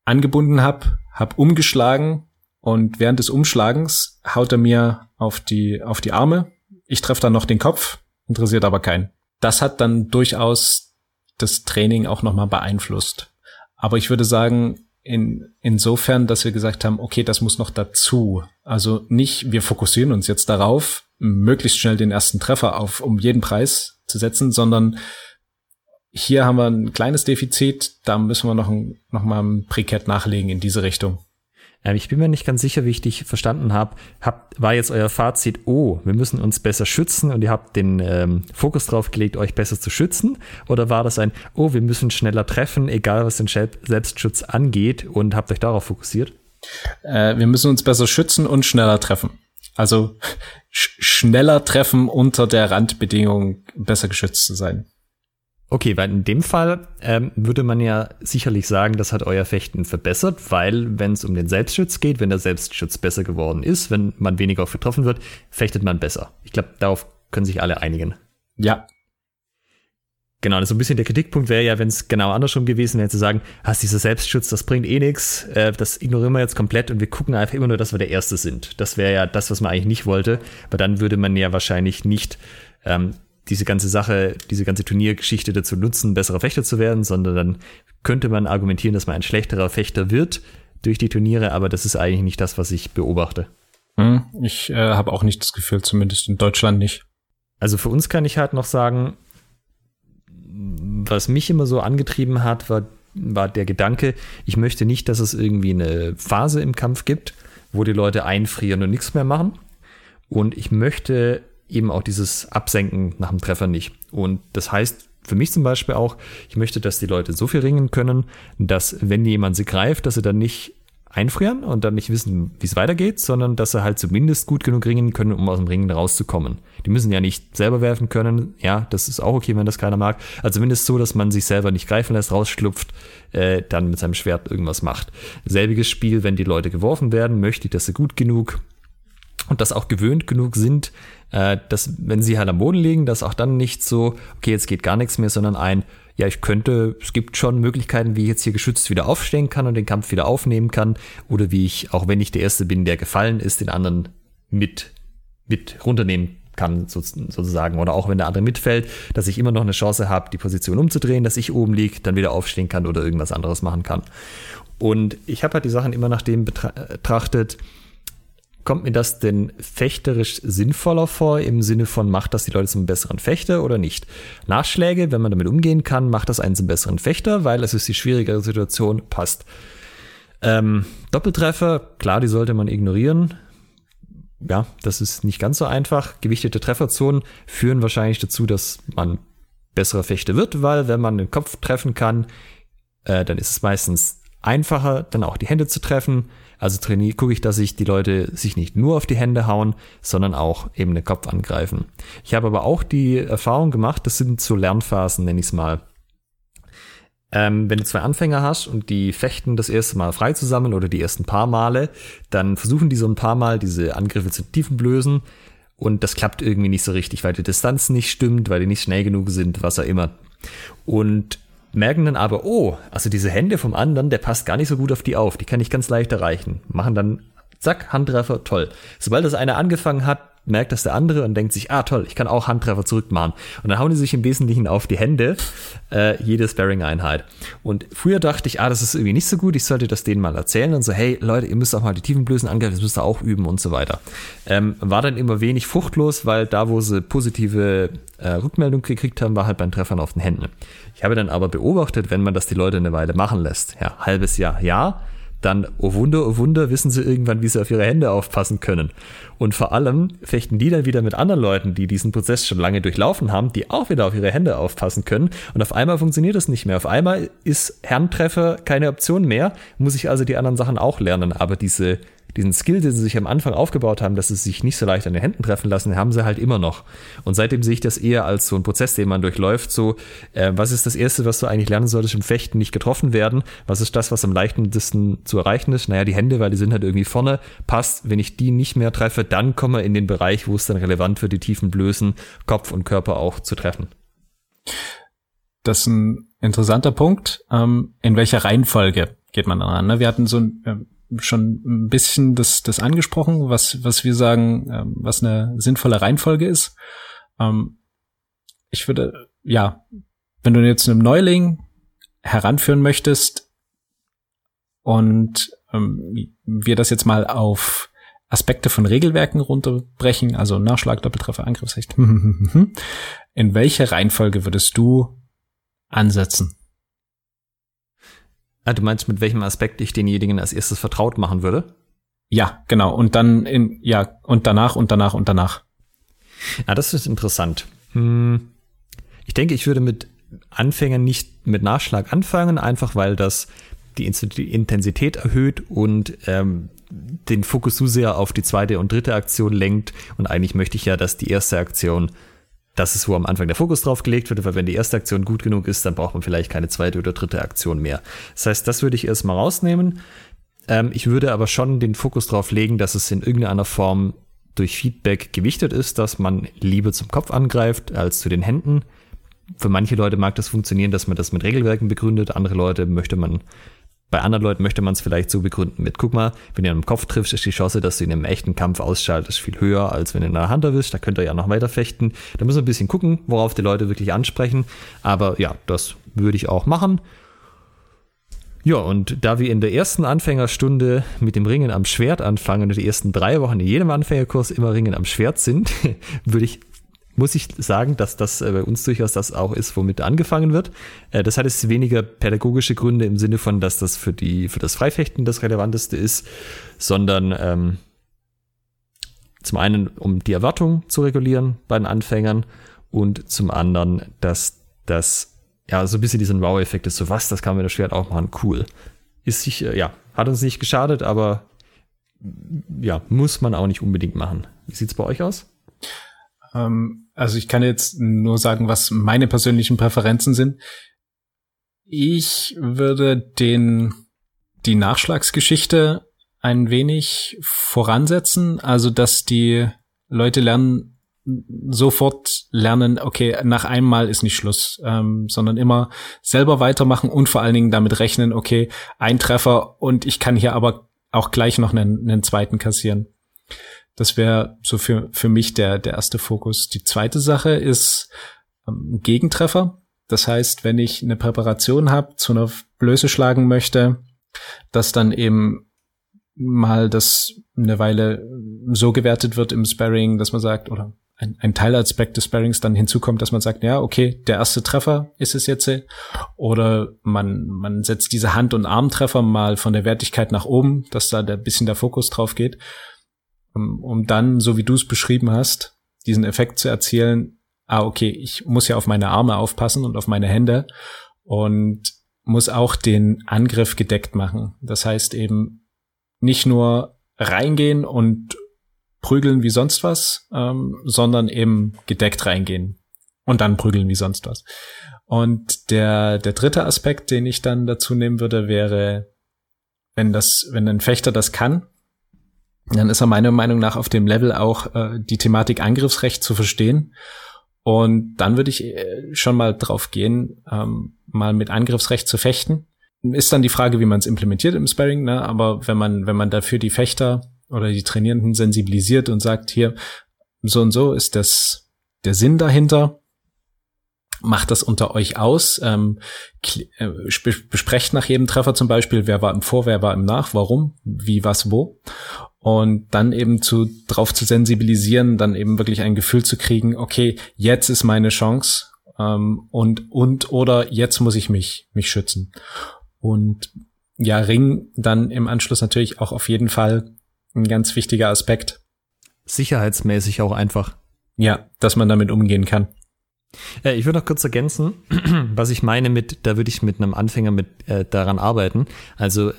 angebunden habe, habe umgeschlagen und während des Umschlagens haut er mir auf die, auf die Arme. Ich treffe dann noch den Kopf, interessiert aber keinen. Das hat dann durchaus das Training auch nochmal beeinflusst. Aber ich würde sagen, in, insofern, dass wir gesagt haben, okay, das muss noch dazu. Also nicht, wir fokussieren uns jetzt darauf, möglichst schnell den ersten Treffer auf, um jeden Preis zu setzen, sondern hier haben wir ein kleines Defizit, da müssen wir noch, ein, noch mal ein Brikett nachlegen in diese Richtung. Ähm, ich bin mir nicht ganz sicher, wie ich dich verstanden habe. Hab, war jetzt euer Fazit, oh, wir müssen uns besser schützen und ihr habt den ähm, Fokus drauf gelegt, euch besser zu schützen? Oder war das ein, oh, wir müssen schneller treffen, egal was den Selbstschutz angeht und habt euch darauf fokussiert? Äh, wir müssen uns besser schützen und schneller treffen. Also sch schneller treffen unter der Randbedingung, besser geschützt zu sein. Okay, weil in dem Fall ähm, würde man ja sicherlich sagen, das hat euer Fechten verbessert, weil wenn es um den Selbstschutz geht, wenn der Selbstschutz besser geworden ist, wenn man weniger getroffen wird, fechtet man besser. Ich glaube, darauf können sich alle einigen. Ja. Genau, so also ein bisschen der Kritikpunkt wäre ja, wenn es genau andersrum gewesen wäre, zu sagen, hast dieser Selbstschutz, das bringt eh nichts, äh, das ignorieren wir jetzt komplett und wir gucken einfach immer nur, dass wir der Erste sind. Das wäre ja das, was man eigentlich nicht wollte, weil dann würde man ja wahrscheinlich nicht ähm, diese ganze Sache, diese ganze Turniergeschichte dazu nutzen, besserer Fechter zu werden, sondern dann könnte man argumentieren, dass man ein schlechterer Fechter wird durch die Turniere, aber das ist eigentlich nicht das, was ich beobachte. Hm, ich äh, habe auch nicht das Gefühl, zumindest in Deutschland nicht. Also für uns kann ich halt noch sagen, was mich immer so angetrieben hat, war, war der Gedanke, ich möchte nicht, dass es irgendwie eine Phase im Kampf gibt, wo die Leute einfrieren und nichts mehr machen. Und ich möchte eben auch dieses Absenken nach dem Treffer nicht. Und das heißt für mich zum Beispiel auch, ich möchte, dass die Leute so viel ringen können, dass wenn jemand sie greift, dass sie dann nicht einfrieren und dann nicht wissen, wie es weitergeht, sondern dass sie halt zumindest gut genug ringen können, um aus dem Ringen rauszukommen. Die müssen ja nicht selber werfen können. Ja, das ist auch okay, wenn das keiner mag. Also zumindest so, dass man sich selber nicht greifen lässt, rausschlupft, äh, dann mit seinem Schwert irgendwas macht. Selbiges Spiel, wenn die Leute geworfen werden, möchte ich, dass sie gut genug und das auch gewöhnt genug sind, äh, dass wenn sie halt am Boden liegen, dass auch dann nicht so, okay, jetzt geht gar nichts mehr, sondern ein, ja, ich könnte, es gibt schon Möglichkeiten, wie ich jetzt hier geschützt wieder aufstehen kann und den Kampf wieder aufnehmen kann oder wie ich, auch wenn ich der Erste bin, der gefallen ist, den anderen mit, mit runternehmen kann, sozusagen. Oder auch wenn der andere mitfällt, dass ich immer noch eine Chance habe, die Position umzudrehen, dass ich oben liege, dann wieder aufstehen kann oder irgendwas anderes machen kann. Und ich habe halt die Sachen immer nach dem betrachtet, Kommt mir das denn fechterisch sinnvoller vor, im Sinne von, macht das die Leute zum besseren Fechter oder nicht? Nachschläge, wenn man damit umgehen kann, macht das einen zum besseren Fechter, weil es ist die schwierigere Situation, passt. Ähm, Doppeltreffer, klar, die sollte man ignorieren. Ja, das ist nicht ganz so einfach. Gewichtete Trefferzonen führen wahrscheinlich dazu, dass man besserer Fechter wird, weil wenn man den Kopf treffen kann, äh, dann ist es meistens einfacher, dann auch die Hände zu treffen. Also trainiere, gucke ich, dass ich die Leute sich nicht nur auf die Hände hauen, sondern auch eben den Kopf angreifen. Ich habe aber auch die Erfahrung gemacht, das sind so Lernphasen, nenne ich es mal. Ähm, wenn du zwei Anfänger hast und die fechten das erste Mal frei zusammen oder die ersten paar Male, dann versuchen die so ein paar Mal diese Angriffe zu tiefenblösen und das klappt irgendwie nicht so richtig, weil die Distanz nicht stimmt, weil die nicht schnell genug sind, was auch immer. Und merken dann aber, oh, also diese Hände vom anderen, der passt gar nicht so gut auf die auf, die kann ich ganz leicht erreichen. Machen dann, zack, Handtreffer, toll. Sobald das einer angefangen hat, merkt das der andere und denkt sich, ah toll, ich kann auch Handtreffer zurückmachen. Und dann hauen die sich im Wesentlichen auf die Hände, äh, jede Sparring-Einheit. Und früher dachte ich, ah, das ist irgendwie nicht so gut, ich sollte das denen mal erzählen und so, hey Leute, ihr müsst auch mal die Tiefenblößen angreifen, das müsst ihr auch üben und so weiter. Ähm, war dann immer wenig fruchtlos, weil da, wo sie positive äh, Rückmeldung gekriegt haben, war halt beim Treffern auf den Händen. Ich habe dann aber beobachtet, wenn man das die Leute eine Weile machen lässt, ja, halbes Jahr, ja, dann, oh Wunder, oh Wunder, wissen sie irgendwann, wie sie auf ihre Hände aufpassen können. Und vor allem fechten die dann wieder mit anderen Leuten, die diesen Prozess schon lange durchlaufen haben, die auch wieder auf ihre Hände aufpassen können. Und auf einmal funktioniert das nicht mehr. Auf einmal ist Herrentreffer keine Option mehr, muss ich also die anderen Sachen auch lernen. Aber diese diesen Skill, den sie sich am Anfang aufgebaut haben, dass sie sich nicht so leicht an den Händen treffen lassen, haben sie halt immer noch. Und seitdem sehe ich das eher als so ein Prozess, den man durchläuft. So, äh, was ist das Erste, was du eigentlich lernen solltest im Fechten? Nicht getroffen werden. Was ist das, was am leichtesten zu erreichen ist? Naja, die Hände, weil die sind halt irgendwie vorne. Passt, wenn ich die nicht mehr treffe, dann komme in den Bereich, wo es dann relevant wird, die tiefen Blößen, Kopf und Körper auch zu treffen. Das ist ein interessanter Punkt. Ähm, in welcher Reihenfolge geht man daran? Ne? Wir hatten so ein, ähm, schon ein bisschen das, das angesprochen, was, was wir sagen, ähm, was eine sinnvolle Reihenfolge ist. Ähm, ich würde, ja, wenn du jetzt einem Neuling heranführen möchtest und ähm, wir das jetzt mal auf Aspekte von Regelwerken runterbrechen, also Nachschlag, Doppeltreffer, Angriffsrecht, [LAUGHS] in welche Reihenfolge würdest du ansetzen? Ah, du meinst, mit welchem Aspekt ich denjenigen als erstes vertraut machen würde? Ja, genau. Und dann in, ja, und danach und danach und danach. Ah, das ist interessant. Hm. Ich denke, ich würde mit Anfängern nicht mit Nachschlag anfangen, einfach weil das die Intensität erhöht und ähm, den Fokus zu sehr auf die zweite und dritte Aktion lenkt. Und eigentlich möchte ich ja, dass die erste Aktion das ist, wo am Anfang der Fokus drauf gelegt wird, weil wenn die erste Aktion gut genug ist, dann braucht man vielleicht keine zweite oder dritte Aktion mehr. Das heißt, das würde ich erstmal rausnehmen. Ähm, ich würde aber schon den Fokus drauf legen, dass es in irgendeiner Form durch Feedback gewichtet ist, dass man lieber zum Kopf angreift als zu den Händen. Für manche Leute mag das funktionieren, dass man das mit Regelwerken begründet. Andere Leute möchte man bei anderen Leuten möchte man es vielleicht so begründen mit, guck mal, wenn ihr einen Kopf triffst, ist die Chance, dass du in einem echten Kampf ausschaltest, viel höher, als wenn du in einer Hand erwischt. Da könnt ihr ja noch weiter fechten. Da müssen wir ein bisschen gucken, worauf die Leute wirklich ansprechen. Aber ja, das würde ich auch machen. Ja, und da wir in der ersten Anfängerstunde mit dem Ringen am Schwert anfangen und die ersten drei Wochen in jedem Anfängerkurs immer Ringen am Schwert sind, [LAUGHS] würde ich muss ich sagen, dass das äh, bei uns durchaus das auch ist, womit angefangen wird. Äh, das hat jetzt weniger pädagogische Gründe im Sinne von, dass das für die für das Freifechten das relevanteste ist, sondern ähm, zum einen, um die Erwartung zu regulieren bei den Anfängern und zum anderen, dass das ja so ein bisschen diesen Wow-Effekt ist, so was, das kann man das Schwert auch machen, cool. Ist sich, äh, ja, hat uns nicht geschadet, aber ja, muss man auch nicht unbedingt machen. Wie sieht's bei euch aus? Ähm, also ich kann jetzt nur sagen, was meine persönlichen Präferenzen sind. Ich würde den, die Nachschlagsgeschichte ein wenig voransetzen, also dass die Leute lernen, sofort lernen, okay, nach einmal ist nicht Schluss, ähm, sondern immer selber weitermachen und vor allen Dingen damit rechnen, okay, ein Treffer und ich kann hier aber auch gleich noch einen, einen zweiten kassieren. Das wäre so für, für mich der, der erste Fokus. Die zweite Sache ist ähm, Gegentreffer. Das heißt, wenn ich eine Präparation habe, zu einer Blöße schlagen möchte, dass dann eben mal das eine Weile so gewertet wird im Sparring, dass man sagt, oder ein, ein Teilaspekt des Sparrings dann hinzukommt, dass man sagt, ja, okay, der erste Treffer ist es jetzt. Oder man, man setzt diese Hand- und Armtreffer mal von der Wertigkeit nach oben, dass da ein bisschen der Fokus drauf geht um, um dann, so wie du es beschrieben hast, diesen Effekt zu erzielen, ah, okay, ich muss ja auf meine Arme aufpassen und auf meine Hände und muss auch den Angriff gedeckt machen. Das heißt eben nicht nur reingehen und prügeln wie sonst was, ähm, sondern eben gedeckt reingehen und dann prügeln wie sonst was. Und der, der dritte Aspekt, den ich dann dazu nehmen würde, wäre, wenn das, wenn ein Fechter das kann, dann ist er meiner Meinung nach auf dem Level auch äh, die Thematik Angriffsrecht zu verstehen. Und dann würde ich äh, schon mal drauf gehen, ähm, mal mit Angriffsrecht zu fechten. Ist dann die Frage, wie man es implementiert im Sparring, ne? aber wenn man, wenn man dafür die Fechter oder die Trainierenden sensibilisiert und sagt, hier, so und so ist das der Sinn dahinter. Macht das unter euch aus. Ähm, äh, besprecht nach jedem Treffer zum Beispiel, wer war im Vor, wer war im Nach, warum, wie, was, wo. Und dann eben zu drauf zu sensibilisieren, dann eben wirklich ein Gefühl zu kriegen, okay, jetzt ist meine Chance ähm, und und oder jetzt muss ich mich mich schützen. Und ja, Ring dann im Anschluss natürlich auch auf jeden Fall ein ganz wichtiger Aspekt. Sicherheitsmäßig auch einfach. Ja, dass man damit umgehen kann. Äh, ich würde noch kurz ergänzen, [CLEARS THROAT] was ich meine mit, da würde ich mit einem Anfänger mit äh, daran arbeiten. Also,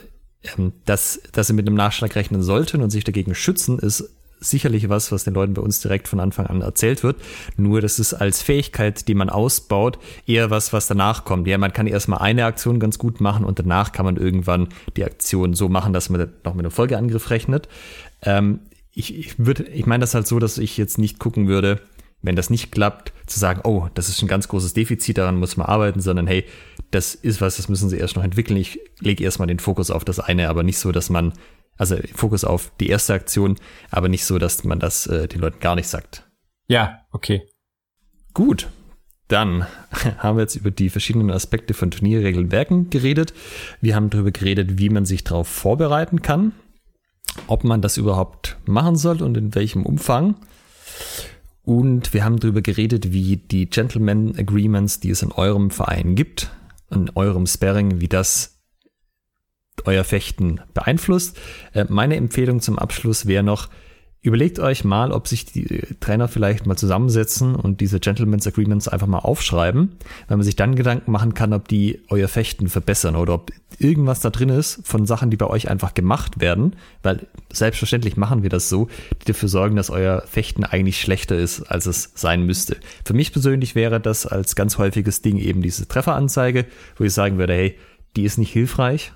ähm, dass, dass sie mit einem Nachschlag rechnen sollten und sich dagegen schützen, ist sicherlich was, was den Leuten bei uns direkt von Anfang an erzählt wird. Nur das ist als Fähigkeit, die man ausbaut, eher was, was danach kommt. Ja, man kann erstmal eine Aktion ganz gut machen und danach kann man irgendwann die Aktion so machen, dass man noch mit einem Folgeangriff rechnet. Ähm, ich, ich ich meine das halt so, dass ich jetzt nicht gucken würde, wenn das nicht klappt, zu sagen, oh, das ist ein ganz großes Defizit, daran muss man arbeiten, sondern hey, das ist was, das müssen sie erst noch entwickeln. Ich lege erstmal den Fokus auf das eine, aber nicht so, dass man also Fokus auf die erste Aktion, aber nicht so, dass man das äh, den Leuten gar nicht sagt. Ja, okay. Gut. Dann [LAUGHS] haben wir jetzt über die verschiedenen Aspekte von Turnierregelwerken geredet. Wir haben darüber geredet, wie man sich darauf vorbereiten kann, ob man das überhaupt machen soll und in welchem Umfang. Und wir haben darüber geredet, wie die Gentleman Agreements, die es in eurem Verein gibt, in eurem Sparring, wie das euer Fechten beeinflusst. Äh, meine Empfehlung zum Abschluss wäre noch, überlegt euch mal, ob sich die Trainer vielleicht mal zusammensetzen und diese Gentleman's Agreements einfach mal aufschreiben, weil man sich dann Gedanken machen kann, ob die euer Fechten verbessern oder ob irgendwas da drin ist von Sachen, die bei euch einfach gemacht werden, weil selbstverständlich machen wir das so, die dafür sorgen, dass euer Fechten eigentlich schlechter ist, als es sein müsste. Für mich persönlich wäre das als ganz häufiges Ding eben diese Trefferanzeige, wo ich sagen würde, hey, die ist nicht hilfreich,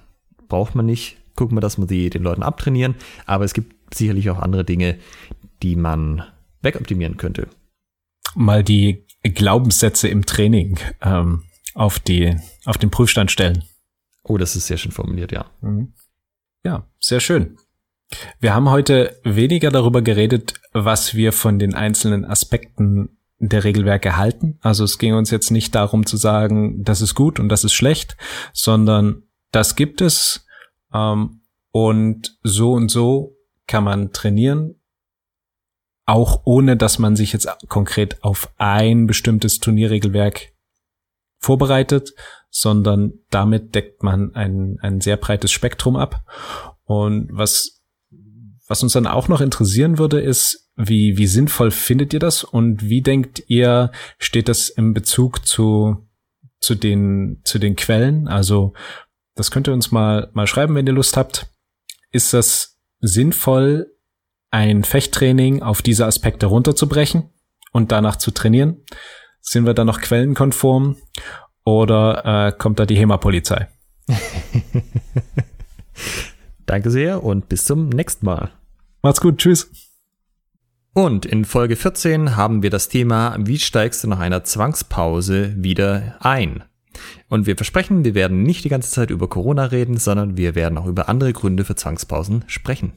braucht man nicht. Gucken wir, dass wir die den Leuten abtrainieren. Aber es gibt sicherlich auch andere Dinge, die man wegoptimieren könnte. Mal die Glaubenssätze im Training ähm, auf, die, auf den Prüfstand stellen. Oh, das ist sehr schön formuliert, ja. Mhm. Ja, sehr schön. Wir haben heute weniger darüber geredet, was wir von den einzelnen Aspekten der Regelwerke halten. Also es ging uns jetzt nicht darum zu sagen, das ist gut und das ist schlecht, sondern das gibt es ähm, und so und so kann man trainieren, auch ohne dass man sich jetzt konkret auf ein bestimmtes Turnierregelwerk vorbereitet, sondern damit deckt man ein, ein sehr breites Spektrum ab. Und was, was uns dann auch noch interessieren würde, ist, wie, wie sinnvoll findet ihr das und wie denkt ihr, steht das im Bezug zu, zu den, zu den Quellen? Also das könnt ihr uns mal, mal schreiben, wenn ihr Lust habt. Ist das sinnvoll, ein Fechttraining auf diese Aspekte runterzubrechen und danach zu trainieren? Sind wir da noch quellenkonform oder äh, kommt da die HEMA-Polizei? [LAUGHS] Danke sehr und bis zum nächsten Mal. Macht's gut, tschüss. Und in Folge 14 haben wir das Thema, wie steigst du nach einer Zwangspause wieder ein? Und wir versprechen, wir werden nicht die ganze Zeit über Corona reden, sondern wir werden auch über andere Gründe für Zwangspausen sprechen.